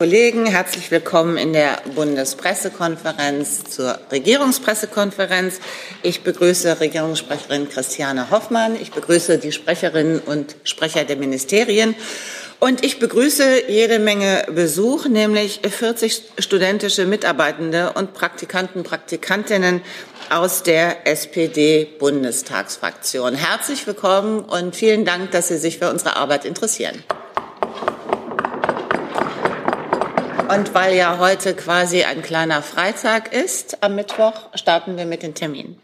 Kollegen, herzlich willkommen in der Bundespressekonferenz zur Regierungspressekonferenz. Ich begrüße Regierungssprecherin Christiane Hoffmann. Ich begrüße die Sprecherinnen und Sprecher der Ministerien. Und ich begrüße jede Menge Besuch, nämlich 40 studentische Mitarbeitende und Praktikanten, Praktikantinnen aus der SPD-Bundestagsfraktion. Herzlich willkommen und vielen Dank, dass Sie sich für unsere Arbeit interessieren. Und weil ja heute quasi ein kleiner Freitag ist, am Mittwoch starten wir mit den Terminen.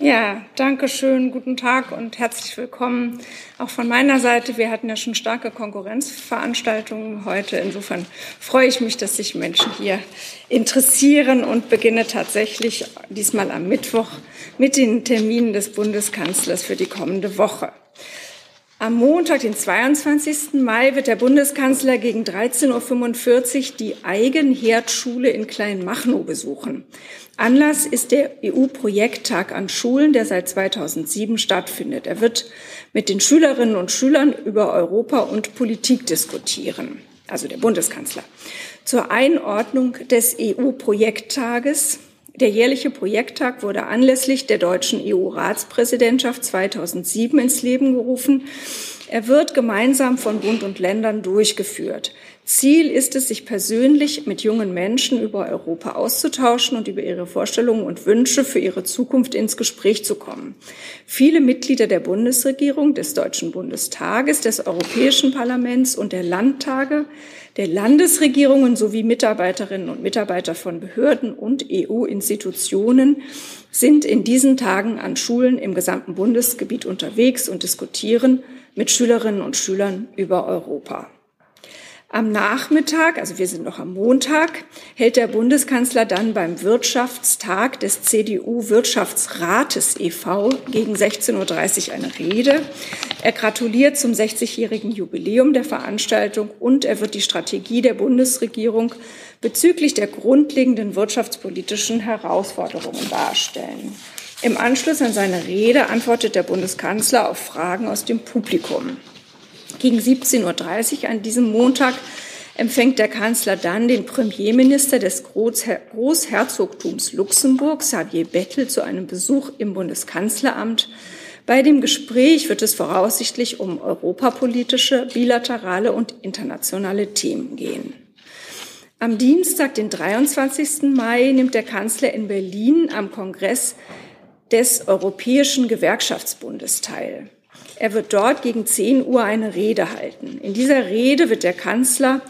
Ja, danke schön, guten Tag und herzlich willkommen auch von meiner Seite. Wir hatten ja schon starke Konkurrenzveranstaltungen heute. Insofern freue ich mich, dass sich Menschen hier interessieren und beginne tatsächlich diesmal am Mittwoch mit den Terminen des Bundeskanzlers für die kommende Woche. Am Montag, den 22. Mai, wird der Bundeskanzler gegen 13.45 Uhr die Eigenherdschule in Kleinmachnow besuchen. Anlass ist der EU-Projekttag an Schulen, der seit 2007 stattfindet. Er wird mit den Schülerinnen und Schülern über Europa und Politik diskutieren, also der Bundeskanzler. Zur Einordnung des EU-Projekttages der jährliche Projekttag wurde anlässlich der deutschen EU-Ratspräsidentschaft 2007 ins Leben gerufen. Er wird gemeinsam von Bund und Ländern durchgeführt. Ziel ist es, sich persönlich mit jungen Menschen über Europa auszutauschen und über ihre Vorstellungen und Wünsche für ihre Zukunft ins Gespräch zu kommen. Viele Mitglieder der Bundesregierung, des Deutschen Bundestages, des Europäischen Parlaments und der Landtage der Landesregierungen sowie Mitarbeiterinnen und Mitarbeiter von Behörden und EU-Institutionen sind in diesen Tagen an Schulen im gesamten Bundesgebiet unterwegs und diskutieren mit Schülerinnen und Schülern über Europa. Am Nachmittag, also wir sind noch am Montag, hält der Bundeskanzler dann beim Wirtschaftstag des CDU-Wirtschaftsrates e.V. gegen 16.30 Uhr eine Rede. Er gratuliert zum 60-jährigen Jubiläum der Veranstaltung und er wird die Strategie der Bundesregierung bezüglich der grundlegenden wirtschaftspolitischen Herausforderungen darstellen. Im Anschluss an seine Rede antwortet der Bundeskanzler auf Fragen aus dem Publikum. Gegen 17.30 Uhr an diesem Montag empfängt der Kanzler dann den Premierminister des Großherzogtums Luxemburg, Xavier Bettel, zu einem Besuch im Bundeskanzleramt. Bei dem Gespräch wird es voraussichtlich um europapolitische, bilaterale und internationale Themen gehen. Am Dienstag, den 23. Mai, nimmt der Kanzler in Berlin am Kongress des Europäischen Gewerkschaftsbundes teil. Er wird dort gegen 10 Uhr eine Rede halten. In dieser Rede wird der Kanzler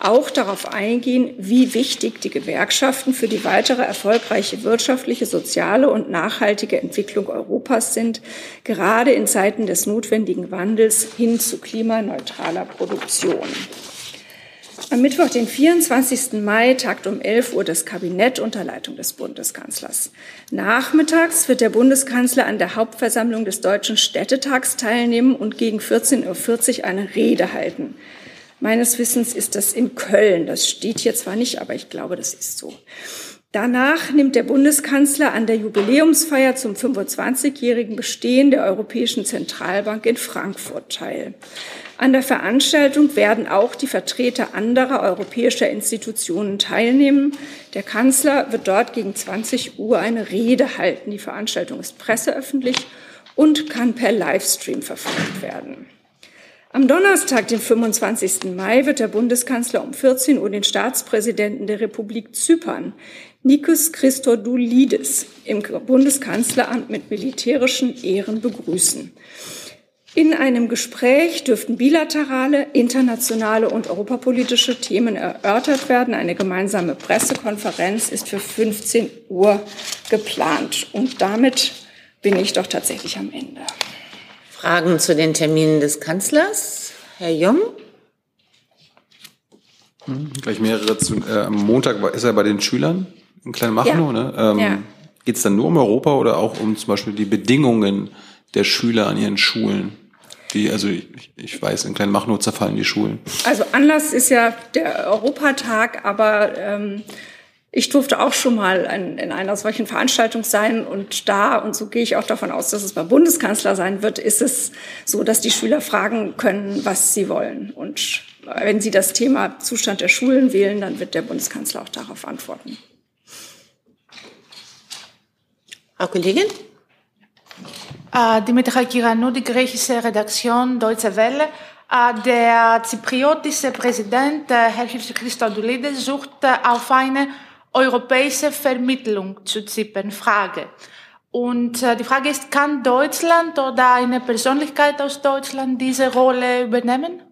auch darauf eingehen, wie wichtig die Gewerkschaften für die weitere erfolgreiche wirtschaftliche, soziale und nachhaltige Entwicklung Europas sind, gerade in Zeiten des notwendigen Wandels hin zu klimaneutraler Produktion. Am Mittwoch, den 24. Mai, tagt um 11 Uhr das Kabinett unter Leitung des Bundeskanzlers. Nachmittags wird der Bundeskanzler an der Hauptversammlung des Deutschen Städtetags teilnehmen und gegen 14.40 Uhr eine Rede halten. Meines Wissens ist das in Köln. Das steht hier zwar nicht, aber ich glaube, das ist so. Danach nimmt der Bundeskanzler an der Jubiläumsfeier zum 25-jährigen Bestehen der Europäischen Zentralbank in Frankfurt teil. An der Veranstaltung werden auch die Vertreter anderer europäischer Institutionen teilnehmen. Der Kanzler wird dort gegen 20 Uhr eine Rede halten. Die Veranstaltung ist presseöffentlich und kann per Livestream verfolgt werden. Am Donnerstag, den 25. Mai, wird der Bundeskanzler um 14 Uhr den Staatspräsidenten der Republik Zypern, Nikos Christodoulidis, im Bundeskanzleramt mit militärischen Ehren begrüßen. In einem Gespräch dürften bilaterale, internationale und europapolitische Themen erörtert werden. Eine gemeinsame Pressekonferenz ist für 15 Uhr geplant. Und damit bin ich doch tatsächlich am Ende. Fragen zu den Terminen des Kanzlers? Herr Jung? Hm, gleich mehrere. Zu, äh, am Montag ist er bei den Schülern in Kleinmachnow. Ja. Ne? Ähm, ja. Geht es dann nur um Europa oder auch um zum Beispiel die Bedingungen der Schüler an ihren Schulen? Die, also ich, ich weiß, in Kleinmachnow zerfallen die Schulen. Also Anlass ist ja der Europatag, aber ähm, Ich durfte auch schon mal in, in, einer solchen Veranstaltung sein und da, und so gehe ich auch davon aus, dass es beim Bundeskanzler sein wird, ist es so, dass die Schüler fragen können, was sie wollen. Und wenn sie das Thema Zustand der Schulen wählen, dann wird der Bundeskanzler auch darauf antworten. Frau Kollegin? Äh, Dimitra Kiranou, die griechische Redaktion Deutsche Welle. Äh, der zypriotische Präsident, äh, Herr Christodoulidis, sucht auf eine europäische Vermittlung zu Zypern. Frage. Und die Frage ist, kann Deutschland oder eine Persönlichkeit aus Deutschland diese Rolle übernehmen?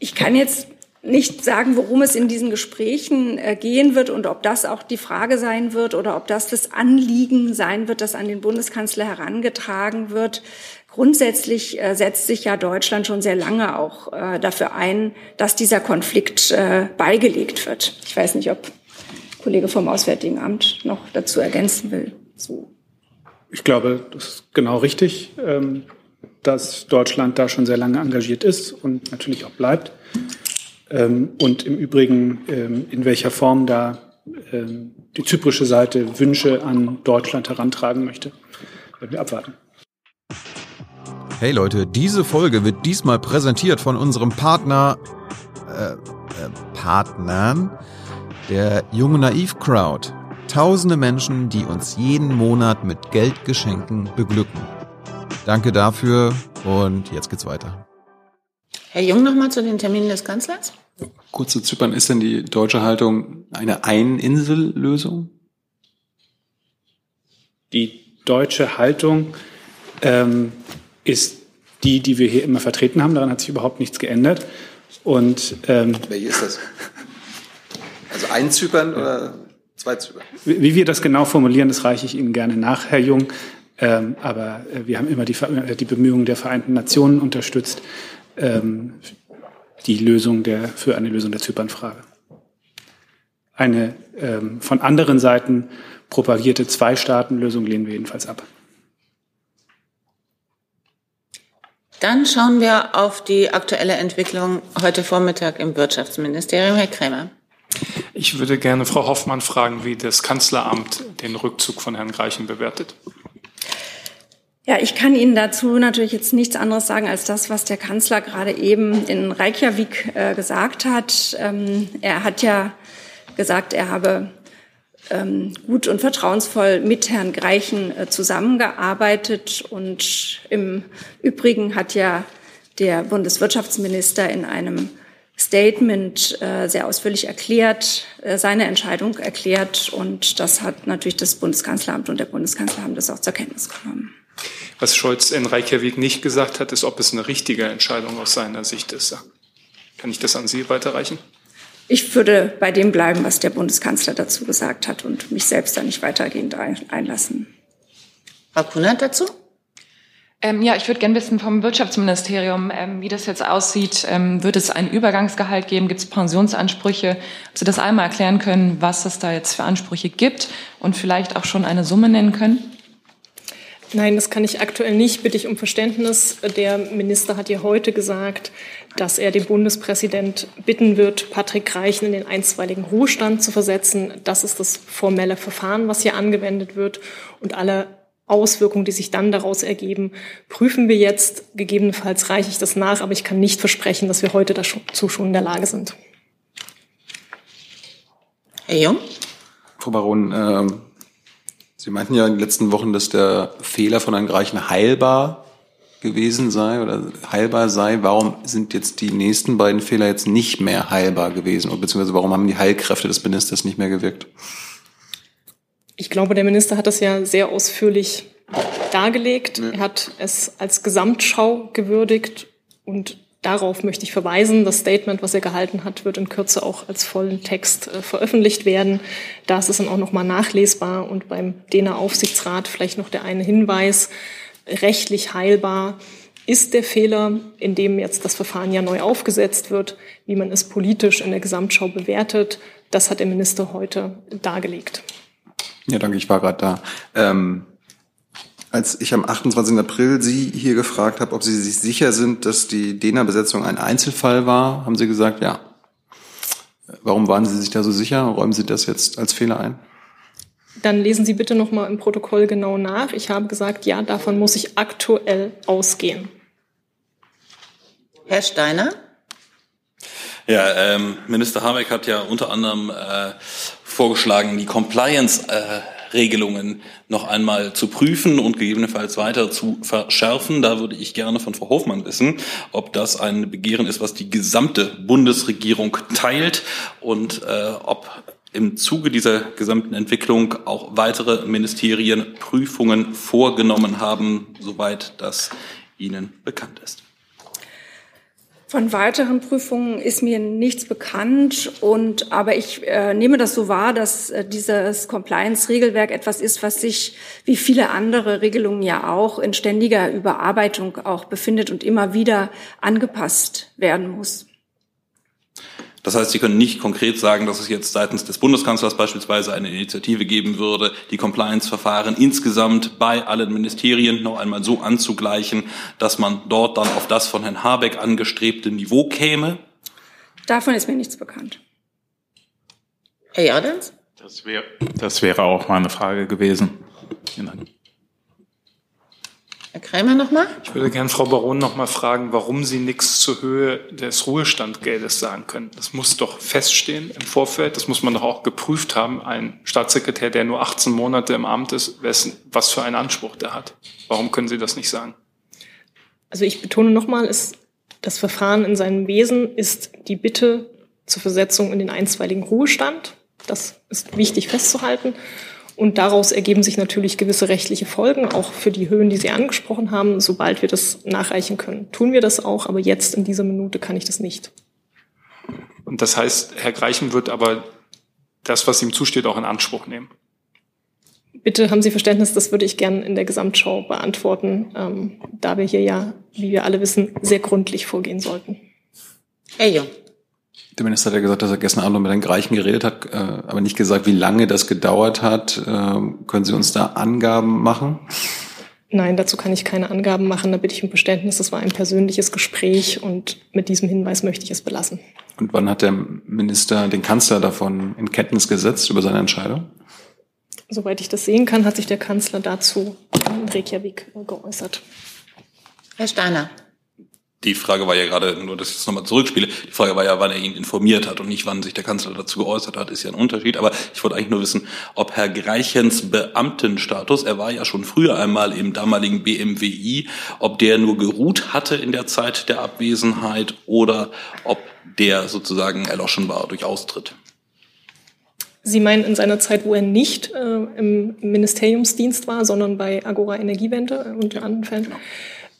Ich kann jetzt nicht sagen, worum es in diesen Gesprächen äh, gehen wird und ob das auch die Frage sein wird oder ob das das Anliegen sein wird, das an den Bundeskanzler herangetragen wird. Grundsätzlich äh, setzt sich ja Deutschland schon sehr lange auch äh, dafür ein, dass dieser Konflikt beigelegt wird. Ich weiß nicht, ob Kollege vom Auswärtigen Amt noch dazu ergänzen will. So. Ich glaube, das ist genau richtig, ähm, dass Deutschland da schon sehr lange engagiert ist und natürlich auch bleibt. Ähm, und im Übrigen, ähm, in welcher Form da die zyprische Seite Wünsche an Deutschland herantragen möchte, werden wir abwarten. Hey Leute, diese Folge wird diesmal präsentiert von unserem Partner, äh, äh, Partnern, der Junge Naiv Crowd. Tausende Menschen, die uns jeden Monat mit Geldgeschenken beglücken. Danke dafür und jetzt geht's weiter. Herr Jung, nochmal zu den Terminen des Kanzlers. Kurz zu Zypern, ist denn die deutsche Haltung eine Ein-Insel-Lösung? Die deutsche Haltung ähm, ist die, die wir hier immer vertreten haben. Daran hat sich überhaupt nichts geändert. Und ähm, welche ist das? Also ein Zypern oder zwei Zypern? Wie, wie wir das genau formulieren, das reiche ich Ihnen gerne nach, Herr Jung. Ähm, aber äh, wir haben immer die, die Bemühungen der Vereinten Nationen unterstützt, ähm, die Lösung der, für eine Lösung der Zypernfrage. Eine ähm, von anderen Seiten propagierte Zwei-Staaten-Lösung lehnen wir jedenfalls ab. Dann schauen wir auf die aktuelle Entwicklung heute Vormittag im Wirtschaftsministerium. Herr Krämer. Ich würde gerne Frau Hoffmann fragen, wie das Kanzleramt den Rückzug von Herrn Greichen bewertet. Ja, ich kann Ihnen dazu natürlich jetzt nichts anderes sagen als das, was der Kanzler gerade eben in Reykjavik äh, gesagt hat. Ähm, er hat ja gesagt, er habe ähm, gut und vertrauensvoll mit Herrn Greichen äh, zusammengearbeitet. Und im Übrigen hat ja der Bundeswirtschaftsminister in einem Statement äh, sehr ausführlich erklärt, äh, seine Entscheidung erklärt. Und das hat natürlich das Bundeskanzleramt und der Bundeskanzler haben das auch zur Kenntnis genommen. Was Scholz in Reykjavik nicht gesagt hat, ist, ob es eine richtige Entscheidung aus seiner Sicht ist. Kann ich das an Sie weiterreichen? Ich würde bei dem bleiben, was der Bundeskanzler dazu gesagt hat und mich selbst da nicht weitergehend einlassen. Frau Kunert dazu? Ähm, ja, ich würde gerne wissen vom Wirtschaftsministerium, ähm, wie das jetzt aussieht. Ähm, wird es ein Übergangsgehalt geben? Gibt es Pensionsansprüche? Ob Sie das einmal erklären können, was es da jetzt für Ansprüche gibt und vielleicht auch schon eine Summe nennen können? Nein, das kann ich aktuell nicht. Bitte ich um Verständnis. Der Minister hat ja heute gesagt, dass er den Bundespräsident bitten wird, Patrick Reichen in den einstweiligen Ruhestand zu versetzen. Das ist das formelle Verfahren, was hier angewendet wird. Und alle Auswirkungen, die sich dann daraus ergeben, prüfen wir jetzt. Gegebenenfalls reiche ich das nach, aber ich kann nicht versprechen, dass wir heute dazu schon in der Lage sind. Herr Jung? Frau Baron, äh Sie meinten ja in den letzten Wochen, dass der Fehler von Herrn Greichen heilbar gewesen sei oder heilbar sei. Warum sind jetzt die nächsten beiden Fehler jetzt nicht mehr heilbar gewesen? Oder beziehungsweise warum haben die Heilkräfte des Ministers nicht mehr gewirkt? Ich glaube, der Minister hat das ja sehr ausführlich dargelegt. Ja. Er hat es als Gesamtschau gewürdigt und Darauf möchte ich verweisen. Das Statement, was er gehalten hat, wird in Kürze auch als vollen Text äh, veröffentlicht werden. Da ist es dann auch nochmal nachlesbar und beim DENA Aufsichtsrat vielleicht noch der eine Hinweis. Rechtlich heilbar ist der Fehler, in dem jetzt das Verfahren ja neu aufgesetzt wird, wie man es politisch in der Gesamtschau bewertet. Das hat der Minister heute dargelegt. Ja, danke, ich war gerade da. Ähm als ich am 28. April Sie hier gefragt habe, ob Sie sich sicher sind, dass die DENA-Besetzung ein Einzelfall war, haben Sie gesagt, ja. warum waren Sie sich da so sicher? Räumen Sie das jetzt als Fehler ein? Dann lesen Sie bitte nochmal im Protokoll genau nach. Ich habe gesagt, ja, davon muss ich aktuell ausgehen. Herr Steiner? Ja, ähm, Minister Habeck hat ja unter anderem äh, vorgeschlagen, die Compliance äh, Regelungen noch einmal zu prüfen und gegebenenfalls weiter zu verschärfen. Da würde ich gerne von Frau Hofmann wissen, ob das ein Begehren ist, was die gesamte Bundesregierung teilt und äh, ob im Zuge dieser gesamten Entwicklung auch weitere Ministerien Prüfungen vorgenommen haben, soweit das Ihnen bekannt ist. Von weiteren Prüfungen ist mir nichts bekannt und aber ich äh, nehme das so wahr, dass äh, dieses Compliance-Regelwerk etwas ist, was sich wie viele andere Regelungen ja auch in ständiger Überarbeitung auch befindet und immer wieder angepasst werden muss. Das heißt, Sie können nicht konkret sagen, dass es jetzt seitens des Bundeskanzlers beispielsweise eine Initiative geben würde, die Compliance-Verfahren insgesamt bei allen Ministerien noch einmal so anzugleichen, dass man dort dann auf das von Herrn Habeck angestrebte Niveau käme? Davon ist mir nichts bekannt. Herr Jordans? Das, wär, das wäre auch meine Frage gewesen. Vielen Dank. Herr Krämer nochmal? Ich würde gerne Frau Baron nochmal fragen, warum Sie nichts zur Höhe des Ruhestandgeldes sagen können. Das muss doch feststehen im Vorfeld. Das muss man doch auch geprüft haben. Ein Staatssekretär, der nur 18 Monate im Amt ist, was für einen Anspruch der hat. Warum können Sie das nicht sagen? Also ich betone nochmal, das Verfahren in seinem Wesen ist die Bitte zur Versetzung in den einstweiligen Ruhestand. Das ist wichtig festzuhalten. Und daraus ergeben sich natürlich gewisse rechtliche Folgen, auch für die Höhen, die Sie angesprochen haben, sobald wir das nachreichen können. Tun wir das auch, aber jetzt in dieser Minute kann ich das nicht. Und das heißt, Herr Greichen wird aber das, was ihm zusteht, auch in Anspruch nehmen. Bitte haben Sie Verständnis, das würde ich gerne in der Gesamtschau beantworten, ähm, da wir hier ja, wie wir alle wissen, sehr gründlich vorgehen sollten. Herr Jung. Der Minister hat ja gesagt, dass er gestern Abend mit den Greichen geredet hat, äh, aber nicht gesagt, wie lange das gedauert hat. Ähm, können Sie uns da Angaben machen? Nein, dazu kann ich keine Angaben machen. Da bitte ich um Verständnis. Das war ein persönliches Gespräch und mit diesem Hinweis möchte ich es belassen. Und wann hat der Minister den Kanzler davon in Kenntnis gesetzt über seine Entscheidung? Soweit ich das sehen kann, hat sich der Kanzler dazu in Reykjavik geäußert. Herr Steiner die Frage war ja gerade, nur dass ich es nochmal zurückspiele, die Frage war ja, wann er ihn informiert hat und nicht, wann sich der Kanzler dazu geäußert hat, ist ja ein Unterschied. Aber ich wollte eigentlich nur wissen, ob Herr Greichens Beamtenstatus, er war ja schon früher einmal im damaligen BMWI, ob der nur geruht hatte in der Zeit der Abwesenheit oder ob der sozusagen erloschen war durch Austritt. Sie meinen in seiner Zeit, wo er nicht äh, im Ministeriumsdienst war, sondern bei Agora Energiewende und ja, anderen Fällen? Genau.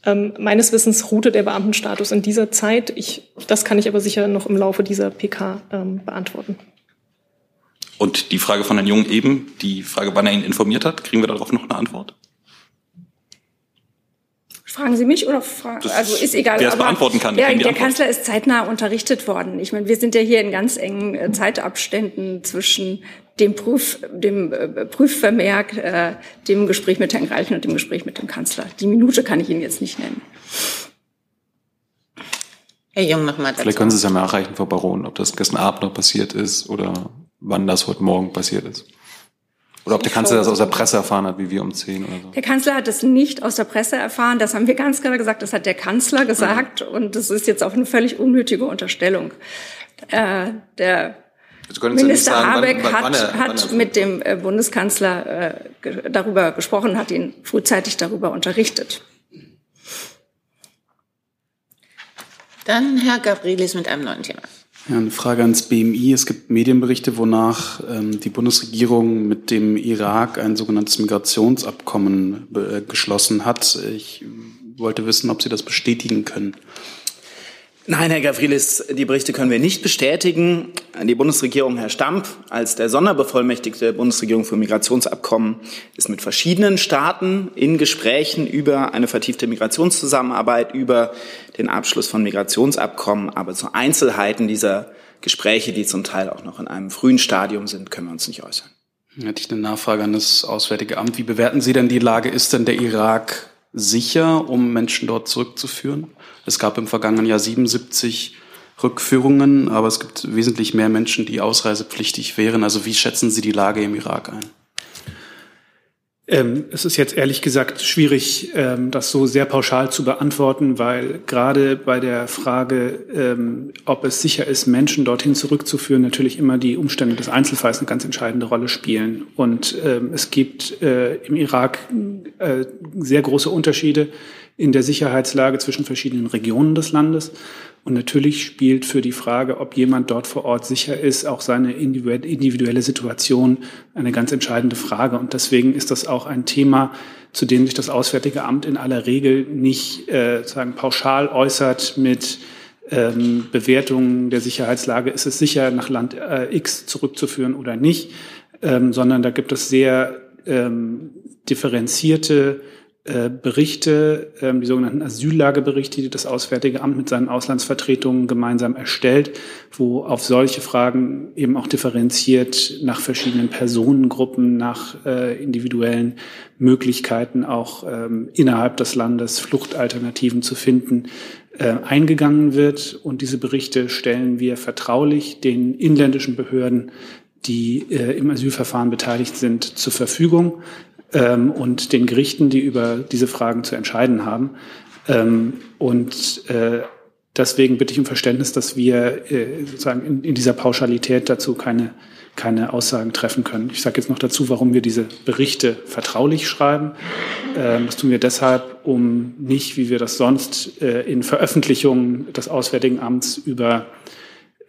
Ähm, meines Wissens ruhte der Beamtenstatus in dieser Zeit. Ich, das kann ich aber sicher noch im Laufe dieser PK ähm, beantworten. Und die Frage von Herrn Jung eben, die Frage, wann er ihn informiert hat, kriegen wir darauf noch eine Antwort? Fragen Sie mich oder fragen, also ist egal. Wer es beantworten kann. Der, der Kanzler ist zeitnah unterrichtet worden. Ich meine, wir sind ja hier in ganz engen äh, Zeitabständen zwischen dem, Prüf, dem äh, Prüfvermerk, äh, dem Gespräch mit Herrn Greichen und dem Gespräch mit dem Kanzler. Die Minute kann ich Ihnen jetzt nicht nennen. Herr Jung, nochmal Vielleicht können Sie es ja nachreichen, Frau Baron, ob das gestern Abend noch passiert ist oder wann das heute Morgen passiert ist. Oder ob der Kanzler das aus der Presse erfahren hat, wie wir um zehn oder so. Der Kanzler hat es nicht aus der Presse erfahren. Das haben wir ganz klar gesagt. Das hat der Kanzler gesagt. Mhm. Und das ist jetzt auch eine völlig unnötige Unterstellung. Äh, der Minister sagen, Habeck wann, wann, hat, wann er, hat mit dem äh, Bundeskanzler äh, darüber gesprochen, hat ihn frühzeitig darüber unterrichtet. Dann Herr Gabrielis mit einem neuen Thema. Ja, eine Frage ans BMI. Es gibt Medienberichte, wonach ähm, die Bundesregierung mit dem Irak ein sogenanntes Migrationsabkommen äh, geschlossen hat. Ich wollte wissen, ob Sie das bestätigen können. Nein, Herr Gavrilis, die Berichte können wir nicht bestätigen. Die Bundesregierung, Herr Stamp, als der Sonderbevollmächtigte der Bundesregierung für Migrationsabkommen, ist mit verschiedenen Staaten in Gesprächen über eine vertiefte Migrationszusammenarbeit, über den Abschluss von Migrationsabkommen. Aber zu Einzelheiten dieser Gespräche, die zum Teil auch noch in einem frühen Stadium sind, können wir uns nicht äußern. Hätte ich eine Nachfrage an das Auswärtige Amt. Wie bewerten Sie denn die Lage? Ist denn der Irak sicher, um Menschen dort zurückzuführen? Es gab im vergangenen Jahr 77 Rückführungen, aber es gibt wesentlich mehr Menschen, die ausreisepflichtig wären. Also wie schätzen Sie die Lage im Irak ein? Ähm, es ist jetzt ehrlich gesagt schwierig, ähm, das so sehr pauschal zu beantworten, weil gerade bei der Frage, ähm, ob es sicher ist, Menschen dorthin zurückzuführen, natürlich immer die Umstände des Einzelfalls eine ganz entscheidende Rolle spielen. Und ähm, es gibt äh, im Irak äh, sehr große Unterschiede in der Sicherheitslage zwischen verschiedenen Regionen des Landes. Und natürlich spielt für die Frage, ob jemand dort vor Ort sicher ist, auch seine individuelle Situation eine ganz entscheidende Frage. Und deswegen ist das auch ein Thema, zu dem sich das Auswärtige Amt in aller Regel nicht äh, sagen pauschal äußert mit ähm, Bewertungen der Sicherheitslage. Ist es sicher, nach Land äh, X zurückzuführen oder nicht? Ähm, sondern da gibt es sehr ähm, differenzierte Berichte, ähm, die sogenannten Asyllageberichte, die das Auswärtige Amt mit seinen Auslandsvertretungen gemeinsam erstellt, wo auf solche Fragen eben auch differenziert nach verschiedenen Personengruppen, nach äh, individuellen Möglichkeiten auch ähm, innerhalb des Landes Fluchtalternativen zu finden, äh, eingegangen wird. Und diese Berichte stellen wir vertraulich den inländischen Behörden die äh, im Asylverfahren beteiligt sind, zur Verfügung ähm, und den Gerichten, die über diese Fragen zu entscheiden haben. Ähm, und äh, deswegen bitte ich um Verständnis, dass wir äh, sozusagen in, in dieser Pauschalität dazu keine, keine Aussagen treffen können. Ich sage jetzt noch dazu, warum wir diese Berichte vertraulich schreiben. Ähm, das tun wir deshalb, um nicht, wie wir das sonst äh, in Veröffentlichungen des Auswärtigen Amts über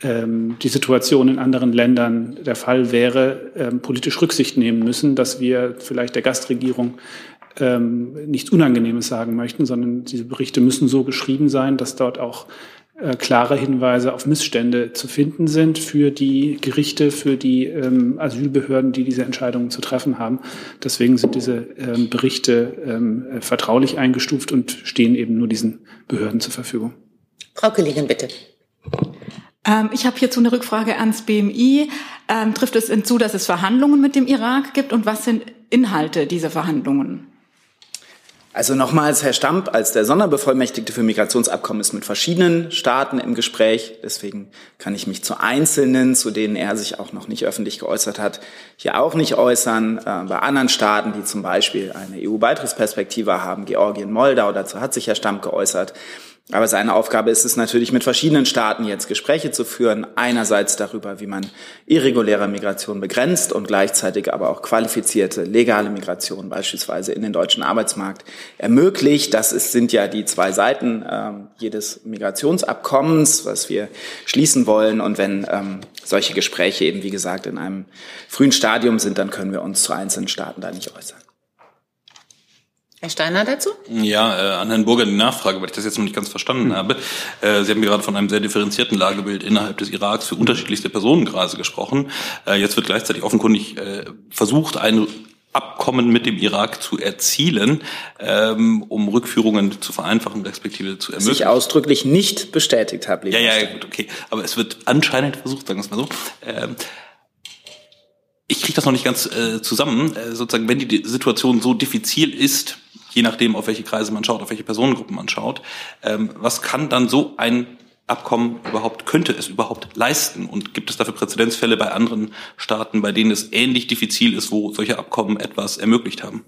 die Situation in anderen Ländern der Fall wäre, ähm, politisch Rücksicht nehmen müssen, dass wir vielleicht der Gastregierung ähm, nichts Unangenehmes sagen möchten, sondern diese Berichte müssen so geschrieben sein, dass dort auch äh, klare Hinweise auf Missstände zu finden sind für die Gerichte, für die ähm, Asylbehörden, die diese Entscheidungen zu treffen haben. Deswegen sind diese ähm, Berichte ähm, vertraulich eingestuft und stehen eben nur diesen Behörden zur Verfügung. Frau Kollegin, bitte. Ähm, ich habe hierzu eine Rückfrage ans BMI. Ähm, trifft es hinzu, dass es Verhandlungen mit dem Irak gibt und was sind Inhalte dieser Verhandlungen? Also nochmals, Herr Stamp, als der Sonderbevollmächtigte für Migrationsabkommen ist mit verschiedenen Staaten im Gespräch. Deswegen kann ich mich zu Einzelnen, zu denen er sich auch noch nicht öffentlich geäußert hat, hier auch nicht äußern. Äh, bei anderen Staaten, die zum Beispiel eine EU-Beitrittsperspektive haben, Georgien, Moldau, dazu hat sich Herr Stamp geäußert. Aber seine Aufgabe ist es natürlich, mit verschiedenen Staaten jetzt Gespräche zu führen. Einerseits darüber, wie man irreguläre Migration begrenzt und gleichzeitig aber auch qualifizierte legale Migration beispielsweise in den deutschen Arbeitsmarkt ermöglicht. Das ist, sind ja die zwei Seiten äh, jedes Migrationsabkommens, was wir schließen wollen. Und wenn ähm, solche Gespräche eben, wie gesagt, in einem frühen Stadium sind, dann können wir uns zu einzelnen Staaten da nicht äußern. Herr Steiner dazu? Ja, äh, an Herrn Burger die Nachfrage, weil ich das jetzt noch nicht ganz verstanden mhm. habe. Äh, Sie haben gerade von einem sehr differenzierten Lagebild innerhalb des Iraks für unterschiedlichste Personenkreise gesprochen. Äh, jetzt wird gleichzeitig offenkundig äh, versucht, ein Abkommen mit dem Irak zu erzielen, ähm, um Rückführungen zu vereinfachen, respektive zu ermöglichen. Sich ausdrücklich nicht bestätigt habe. Ja, ja, gut, okay. Aber es wird anscheinend versucht, sagen wir es mal so. Ähm, ich kriege das noch nicht ganz äh, zusammen. Äh, sozusagen, wenn die Situation so diffizil ist, je nachdem, auf welche Kreise man schaut, auf welche Personengruppen man schaut. Ähm, was kann dann so ein Abkommen überhaupt, könnte es überhaupt leisten? Und gibt es dafür Präzedenzfälle bei anderen Staaten, bei denen es ähnlich diffizil ist, wo solche Abkommen etwas ermöglicht haben?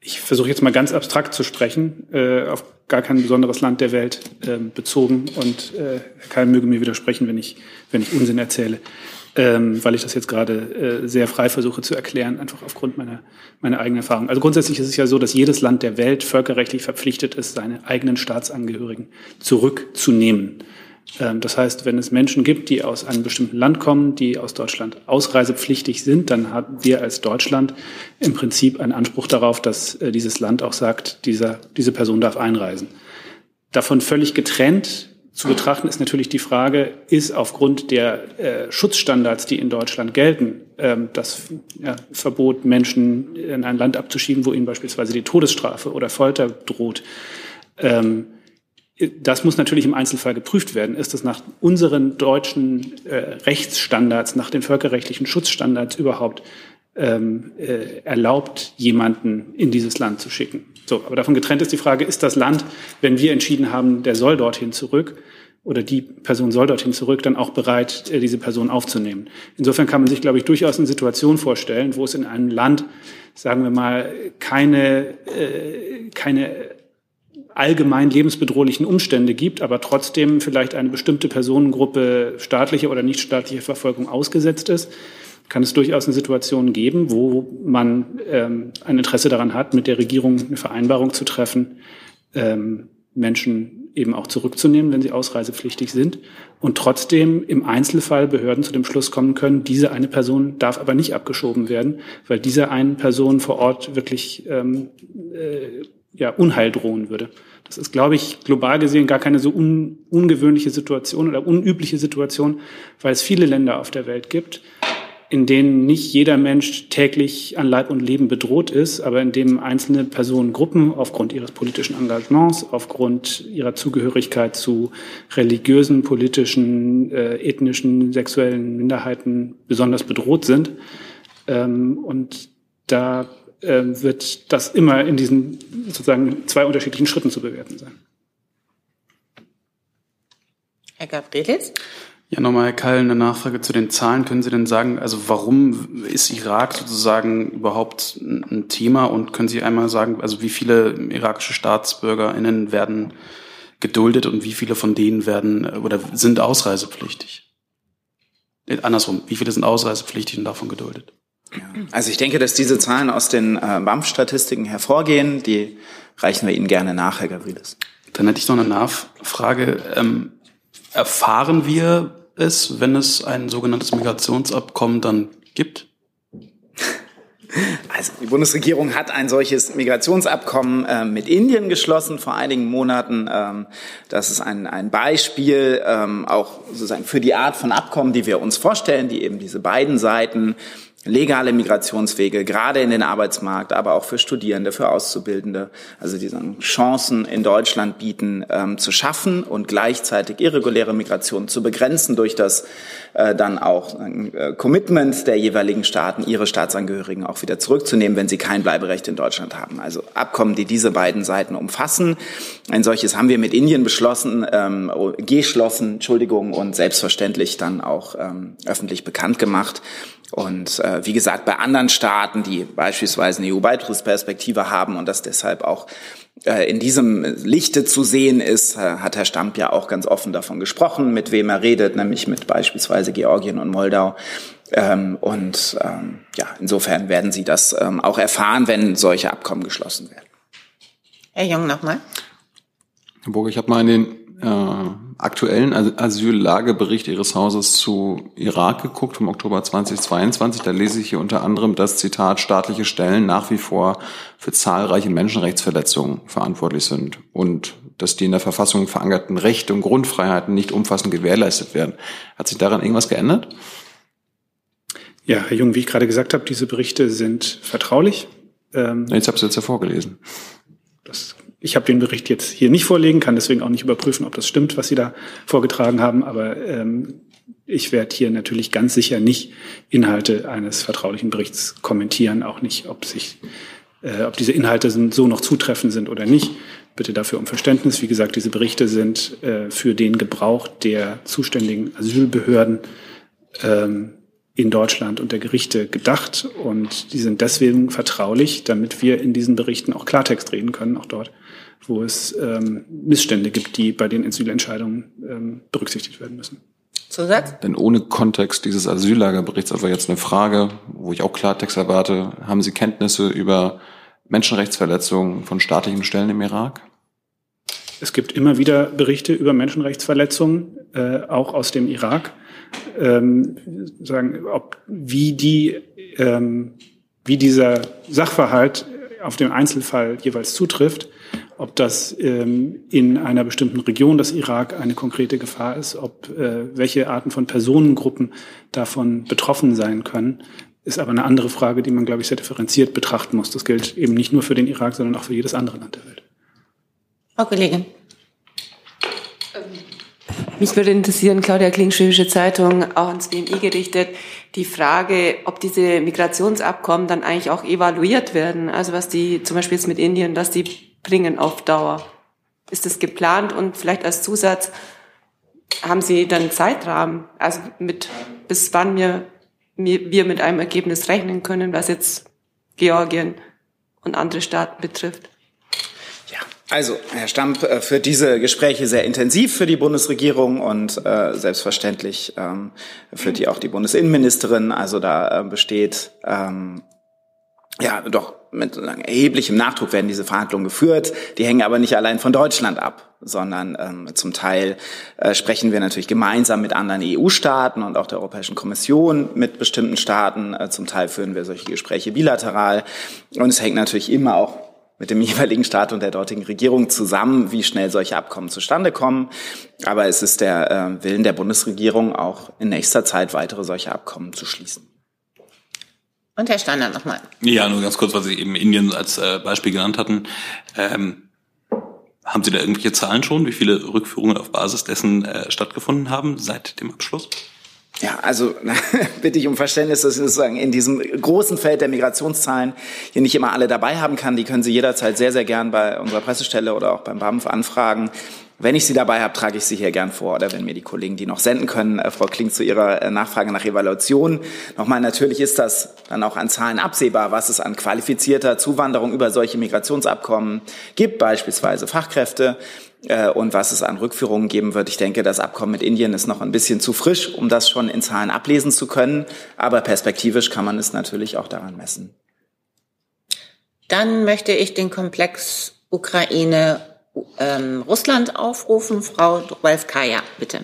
Ich versuche jetzt mal ganz abstrakt zu sprechen, äh, auf gar kein besonderes Land der Welt äh, bezogen und äh, keiner möge mir widersprechen, wenn ich, wenn ich Unsinn erzähle ähm, weil ich das jetzt gerade äh, sehr frei versuche zu erklären, einfach aufgrund meiner, meiner eigenen Erfahrung. Also grundsätzlich ist es ja so, dass jedes Land der Welt völkerrechtlich verpflichtet ist, seine eigenen Staatsangehörigen zurückzunehmen. Ähm, das heißt, wenn es Menschen gibt, die aus einem bestimmten Land kommen, die aus Deutschland ausreisepflichtig sind, dann haben wir als Deutschland im Prinzip einen Anspruch darauf, dass äh, dieses Land auch sagt, dieser, diese Person darf einreisen. Davon völlig getrennt zu betrachten ist natürlich die Frage, ist aufgrund der äh, Schutzstandards, die in Deutschland gelten, ähm, das ja, Verbot, Menschen in ein Land abzuschieben, wo ihnen beispielsweise die Todesstrafe oder Folter droht, ähm, das muss natürlich im Einzelfall geprüft werden. Ist es nach unseren deutschen äh, Rechtsstandards, nach den völkerrechtlichen Schutzstandards überhaupt ähm, äh, erlaubt, jemanden in dieses Land zu schicken? So, aber davon getrennt ist die Frage, ist das Land, wenn wir entschieden haben, der soll dorthin zurück, oder die Person soll dorthin zurück, dann auch bereit, äh, diese Person aufzunehmen. Insofern kann man sich, glaube ich, durchaus eine Situation vorstellen, wo es in einem Land, sagen wir mal, keine, äh, keine allgemein lebensbedrohlichen Umstände gibt, aber trotzdem vielleicht eine bestimmte Personengruppe staatliche oder nicht staatliche Verfolgung ausgesetzt ist, kann es durchaus eine Situation geben, wo man ähm, ein Interesse daran hat, mit der Regierung eine Vereinbarung zu treffen, ähm, Menschen eben auch zurückzunehmen, wenn sie ausreisepflichtig sind und trotzdem im Einzelfall Behörden zu dem Schluss kommen können, diese eine Person darf aber nicht abgeschoben werden, weil dieser einen Person vor Ort wirklich ähm, äh, ja, Unheil drohen würde. Das ist, glaube ich, global gesehen gar keine so un ungewöhnliche Situation oder unübliche Situation, weil es viele Länder auf der Welt gibt, in denen nicht jeder Mensch täglich an Leib und Leben bedroht ist, aber in dem einzelne Personengruppen aufgrund ihres politischen Engagements, aufgrund ihrer Zugehörigkeit zu religiösen, politischen, äh, ethnischen, sexuellen Minderheiten besonders bedroht sind. Ähm, und da äh, wird das immer in diesen sozusagen zwei unterschiedlichen Schritten zu bewerten sein. Herr Gabrielis? Ja, nochmal, Herr Kall, eine Nachfrage zu den Zahlen. Können Sie denn sagen, also warum ist Irak sozusagen überhaupt ein Thema? Und können Sie einmal sagen, also wie viele irakische StaatsbürgerInnen werden geduldet und wie viele von denen werden oder sind ausreisepflichtig? Äh, andersrum, wie viele sind ausreisepflichtig und davon geduldet? Also ich denke, dass diese Zahlen aus den äh, BAMF-Statistiken hervorgehen. Die reichen wir Ihnen gerne nach, Herr Gavrilis. Dann hätte ich noch eine Nachfrage. Ähm, Erfahren wir es, wenn es ein sogenanntes Migrationsabkommen dann gibt? Also die Bundesregierung hat ein solches Migrationsabkommen äh, mit Indien geschlossen vor einigen Monaten. Ähm, das ist ein, ein Beispiel ähm, auch sozusagen für die Art von Abkommen, die wir uns vorstellen, die eben diese beiden Seiten legale Migrationswege, gerade in den Arbeitsmarkt, aber auch für Studierende, für Auszubildende, also diese Chancen in Deutschland bieten, ähm, zu schaffen und gleichzeitig irreguläre Migration zu begrenzen durch das äh, dann auch äh, Commitment der jeweiligen Staaten, ihre Staatsangehörigen auch wieder zurückzunehmen, wenn sie kein Bleiberecht in Deutschland haben. Also Abkommen, die diese beiden Seiten umfassen. Ein solches haben wir mit Indien beschlossen, ähm, geschlossen, Entschuldigung, und selbstverständlich dann auch ähm, öffentlich bekannt gemacht. Und äh, wie gesagt, bei anderen Staaten, die beispielsweise eine EU-Beitrittsperspektive haben und das deshalb auch äh, in diesem Lichte zu sehen ist, äh, hat Herr Stamp ja auch ganz offen davon gesprochen, mit wem er redet, nämlich mit beispielsweise Georgien und Moldau. Ähm, und ähm, ja, insofern werden Sie das ähm, auch erfahren, wenn solche Abkommen geschlossen werden. Herr Jung nochmal. Herr Burger, ich habe mal in den äh, aktuellen Asyllagebericht Ihres Hauses zu Irak geguckt vom Oktober 2022. Da lese ich hier unter anderem das Zitat, staatliche Stellen nach wie vor für zahlreiche Menschenrechtsverletzungen verantwortlich sind und dass die in der Verfassung verankerten Rechte und Grundfreiheiten nicht umfassend gewährleistet werden. Hat sich daran irgendwas geändert? Ja, Herr Jung, wie ich gerade gesagt habe, diese Berichte sind vertraulich. Ähm, jetzt habe ich jetzt ja vorgelesen. Ich habe den Bericht jetzt hier nicht vorlegen, kann deswegen auch nicht überprüfen, ob das stimmt, was Sie da vorgetragen haben. Aber ähm, ich werde hier natürlich ganz sicher nicht Inhalte eines vertraulichen Berichts kommentieren, auch nicht, ob sich, äh, ob diese Inhalte sind, so noch zutreffend sind oder nicht. Bitte dafür um Verständnis. Wie gesagt, diese Berichte sind äh, für den Gebrauch der zuständigen Asylbehörden ähm, in Deutschland und der Gerichte gedacht und die sind deswegen vertraulich, damit wir in diesen Berichten auch Klartext reden können, auch dort, wo es ähm, Missstände gibt, die bei den Asylentscheidungen ähm, berücksichtigt werden müssen. Zusatz? Denn ohne Kontext dieses Asyllagerberichts, aber jetzt eine Frage, wo ich auch Klartext erwarte, haben Sie Kenntnisse über Menschenrechtsverletzungen von staatlichen Stellen im Irak? Es gibt immer wieder Berichte über Menschenrechtsverletzungen, äh, auch aus dem Irak ähm, sagen, ob wie die ähm, wie dieser Sachverhalt auf den Einzelfall jeweils zutrifft, ob das ähm, in einer bestimmten Region des Irak eine konkrete Gefahr ist, ob äh, welche Arten von Personengruppen davon betroffen sein können, ist aber eine andere Frage, die man, glaube ich, sehr differenziert betrachten muss. Das gilt eben nicht nur für den Irak, sondern auch für jedes andere Land der Welt. Frau Kollegin. Mich würde interessieren, Claudia Kling, Schwäbische Zeitung, auch ans BMI gerichtet, die Frage, ob diese Migrationsabkommen dann eigentlich auch evaluiert werden. Also was die zum Beispiel jetzt mit Indien, was die bringen auf Dauer. Ist das geplant? Und vielleicht als Zusatz, haben Sie dann Zeitrahmen, also mit bis wann wir, wir mit einem Ergebnis rechnen können, was jetzt Georgien und andere Staaten betrifft? Also, Herr Stamp äh, führt diese Gespräche sehr intensiv für die Bundesregierung und äh, selbstverständlich ähm, führt die auch die Bundesinnenministerin. Also da äh, besteht ähm, ja doch mit erheblichem Nachdruck werden diese Verhandlungen geführt. Die hängen aber nicht allein von Deutschland ab, sondern ähm, zum Teil äh, sprechen wir natürlich gemeinsam mit anderen EU-Staaten und auch der Europäischen Kommission mit bestimmten Staaten. Äh, zum Teil führen wir solche Gespräche bilateral. Und es hängt natürlich immer auch mit dem jeweiligen Staat und der dortigen Regierung zusammen, wie schnell solche Abkommen zustande kommen. Aber es ist der äh, Willen der Bundesregierung, auch in nächster Zeit weitere solche Abkommen zu schließen. Und Herr Steiner nochmal. Ja, nur ganz kurz, was Sie eben Indien als äh, Beispiel genannt hatten. Ähm, haben Sie da irgendwelche Zahlen schon, wie viele Rückführungen auf Basis dessen äh, stattgefunden haben seit dem Abschluss? Ja, also bitte ich um Verständnis, dass ich sozusagen in diesem großen Feld der Migrationszahlen hier nicht immer alle dabei haben kann. Die können Sie jederzeit sehr, sehr gern bei unserer Pressestelle oder auch beim BAMF anfragen. Wenn ich sie dabei habe, trage ich sie hier gern vor oder wenn mir die Kollegen die noch senden können. Äh, Frau Kling zu Ihrer äh, Nachfrage nach Evaluation. Nochmal, natürlich ist das dann auch an Zahlen absehbar, was es an qualifizierter Zuwanderung über solche Migrationsabkommen gibt, beispielsweise Fachkräfte äh, und was es an Rückführungen geben wird. Ich denke, das Abkommen mit Indien ist noch ein bisschen zu frisch, um das schon in Zahlen ablesen zu können. Aber perspektivisch kann man es natürlich auch daran messen. Dann möchte ich den Komplex Ukraine ähm, Russland aufrufen. Frau Drwelskaya, bitte.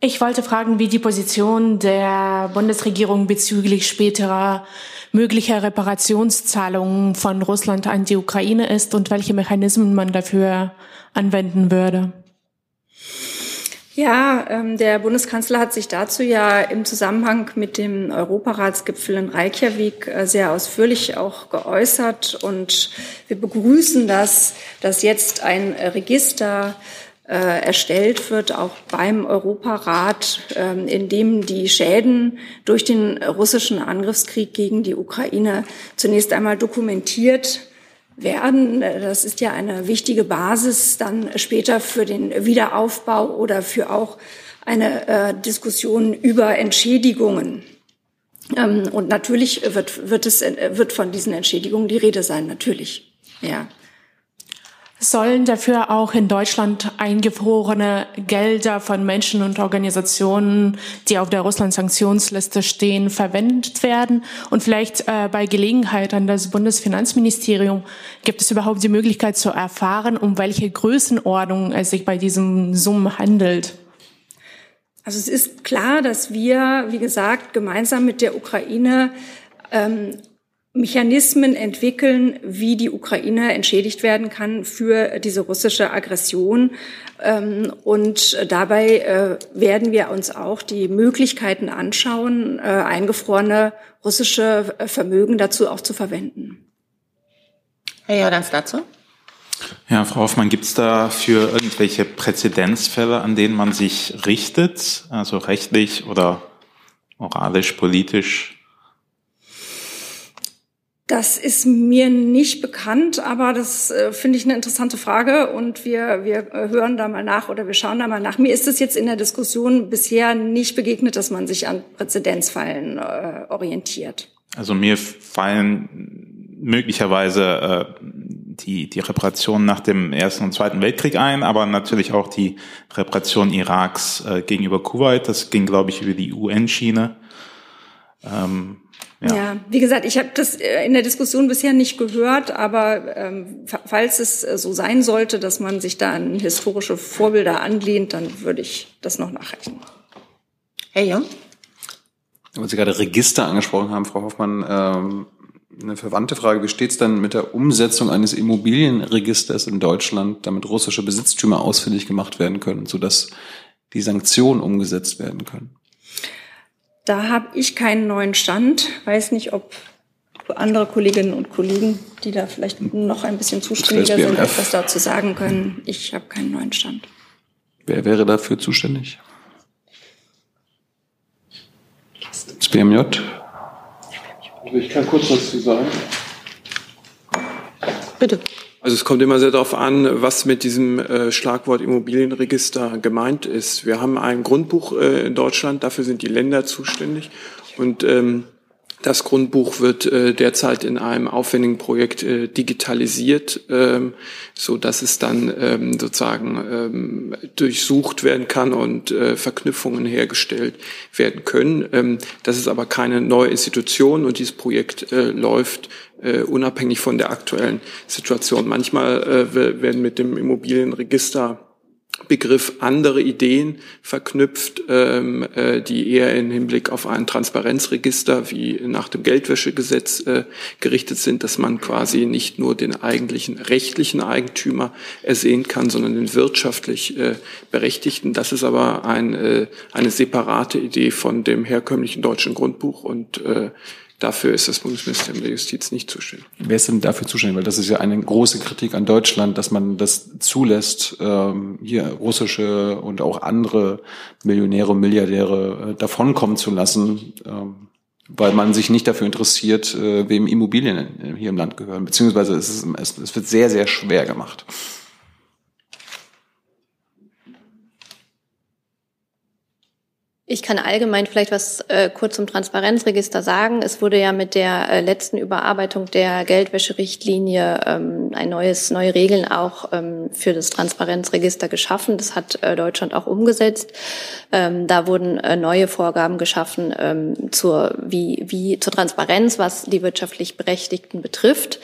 Ich wollte fragen, wie die Position der Bundesregierung bezüglich späterer möglicher Reparationszahlungen von Russland an die Ukraine ist und welche Mechanismen man dafür anwenden würde. Ja, ähm, der Bundeskanzler hat sich dazu ja im Zusammenhang mit dem Europaratsgipfel in Reykjavik äh, sehr ausführlich auch geäußert. Und wir begrüßen das, dass jetzt ein Register äh, erstellt wird, auch beim Europarat, äh, in dem die Schäden durch den russischen Angriffskrieg gegen die Ukraine zunächst einmal dokumentiert werden. Das ist ja eine wichtige Basis dann später für den Wiederaufbau oder für auch eine äh, Diskussion über Entschädigungen. Ähm, und natürlich wird, wird, es, wird von diesen Entschädigungen die Rede sein, natürlich. Ja. Sollen dafür auch in Deutschland eingefrorene Gelder von Menschen und Organisationen, die auf der Russland-Sanktionsliste stehen, verwendet werden? Und vielleicht äh, bei Gelegenheit an das Bundesfinanzministerium gibt es überhaupt die Möglichkeit zu erfahren, um welche Größenordnung es sich bei diesen Summen handelt? Also es ist klar, dass wir, wie gesagt, gemeinsam mit der Ukraine ähm, Mechanismen entwickeln, wie die Ukraine entschädigt werden kann für diese russische Aggression. Ähm, und dabei äh, werden wir uns auch die Möglichkeiten anschauen, äh, eingefrorene russische Vermögen dazu auch zu verwenden. Herr Jordans dazu? Ja, Frau Hoffmann, gibt es da für irgendwelche Präzedenzfälle, an denen man sich richtet, also rechtlich oder moralisch, politisch? Das ist mir nicht bekannt, aber das äh, finde ich eine interessante Frage und wir, wir äh, hören da mal nach oder wir schauen da mal nach. Mir ist es jetzt in der Diskussion bisher nicht begegnet, dass man sich an Präzedenzfallen äh, orientiert. Also mir fallen möglicherweise äh, die, die Reparation nach dem Ersten und Zweiten Weltkrieg ein, aber natürlich auch die Reparation Iraks äh, gegenüber Kuwait. Das ging, glaube ich, über die UN-Schiene. Ähm, ja. ja, wie gesagt, ich habe das äh, in der Diskussion bisher nicht gehört, aber ähm, falls es äh, so sein sollte, dass man sich da an historische Vorbilder anlehnt, dann würde ich das noch nachrechnen. Herr Jung? Weil Sie gerade Register angesprochen haben, Frau Hoffmann, ähm, eine verwandte Frage. Wie steht es denn mit der Umsetzung eines Immobilienregisters in Deutschland, damit russische Besitztümer ausfindig gemacht werden können, sodass die Sanktionen umgesetzt werden können? Da habe ich keinen neuen Stand. Weiß nicht, ob andere Kolleginnen und Kollegen, die da vielleicht noch ein bisschen zuständiger sind, etwas dazu sagen können. Ich habe keinen neuen Stand. Wer wäre dafür zuständig? Das BMJ? Also ich kann kurz was zu sagen. Bitte. Also es kommt immer sehr darauf an, was mit diesem äh, Schlagwort Immobilienregister gemeint ist. Wir haben ein Grundbuch äh, in Deutschland, dafür sind die Länder zuständig. Und ähm, das Grundbuch wird äh, derzeit in einem aufwendigen Projekt äh, digitalisiert, ähm, so dass es dann ähm, sozusagen ähm, durchsucht werden kann und äh, Verknüpfungen hergestellt werden können. Ähm, das ist aber keine neue Institution und dieses Projekt äh, läuft äh, unabhängig von der aktuellen Situation. Manchmal äh, werden mit dem Immobilienregister Begriff andere Ideen verknüpft, ähm, äh, die eher im Hinblick auf ein Transparenzregister wie nach dem Geldwäschegesetz äh, gerichtet sind, dass man quasi nicht nur den eigentlichen rechtlichen Eigentümer ersehen kann, sondern den wirtschaftlich äh, Berechtigten. Das ist aber ein, äh, eine separate Idee von dem herkömmlichen deutschen Grundbuch und äh, Dafür ist das Bundesministerium der Justiz nicht zuständig. Wer ist denn dafür zuständig? Weil das ist ja eine große Kritik an Deutschland, dass man das zulässt, ähm, hier russische und auch andere Millionäre und Milliardäre äh, davonkommen zu lassen, ähm, weil man sich nicht dafür interessiert, äh, wem Immobilien hier im Land gehören. Beziehungsweise es, ist, es wird sehr, sehr schwer gemacht. Ich kann allgemein vielleicht was äh, kurz zum Transparenzregister sagen. Es wurde ja mit der äh, letzten Überarbeitung der Geldwäscherichtlinie ähm, ein neues, neue Regeln auch ähm, für das Transparenzregister geschaffen. Das hat äh, Deutschland auch umgesetzt. Ähm, da wurden äh, neue Vorgaben geschaffen ähm, zur, wie, wie, zur Transparenz, was die wirtschaftlich Berechtigten betrifft.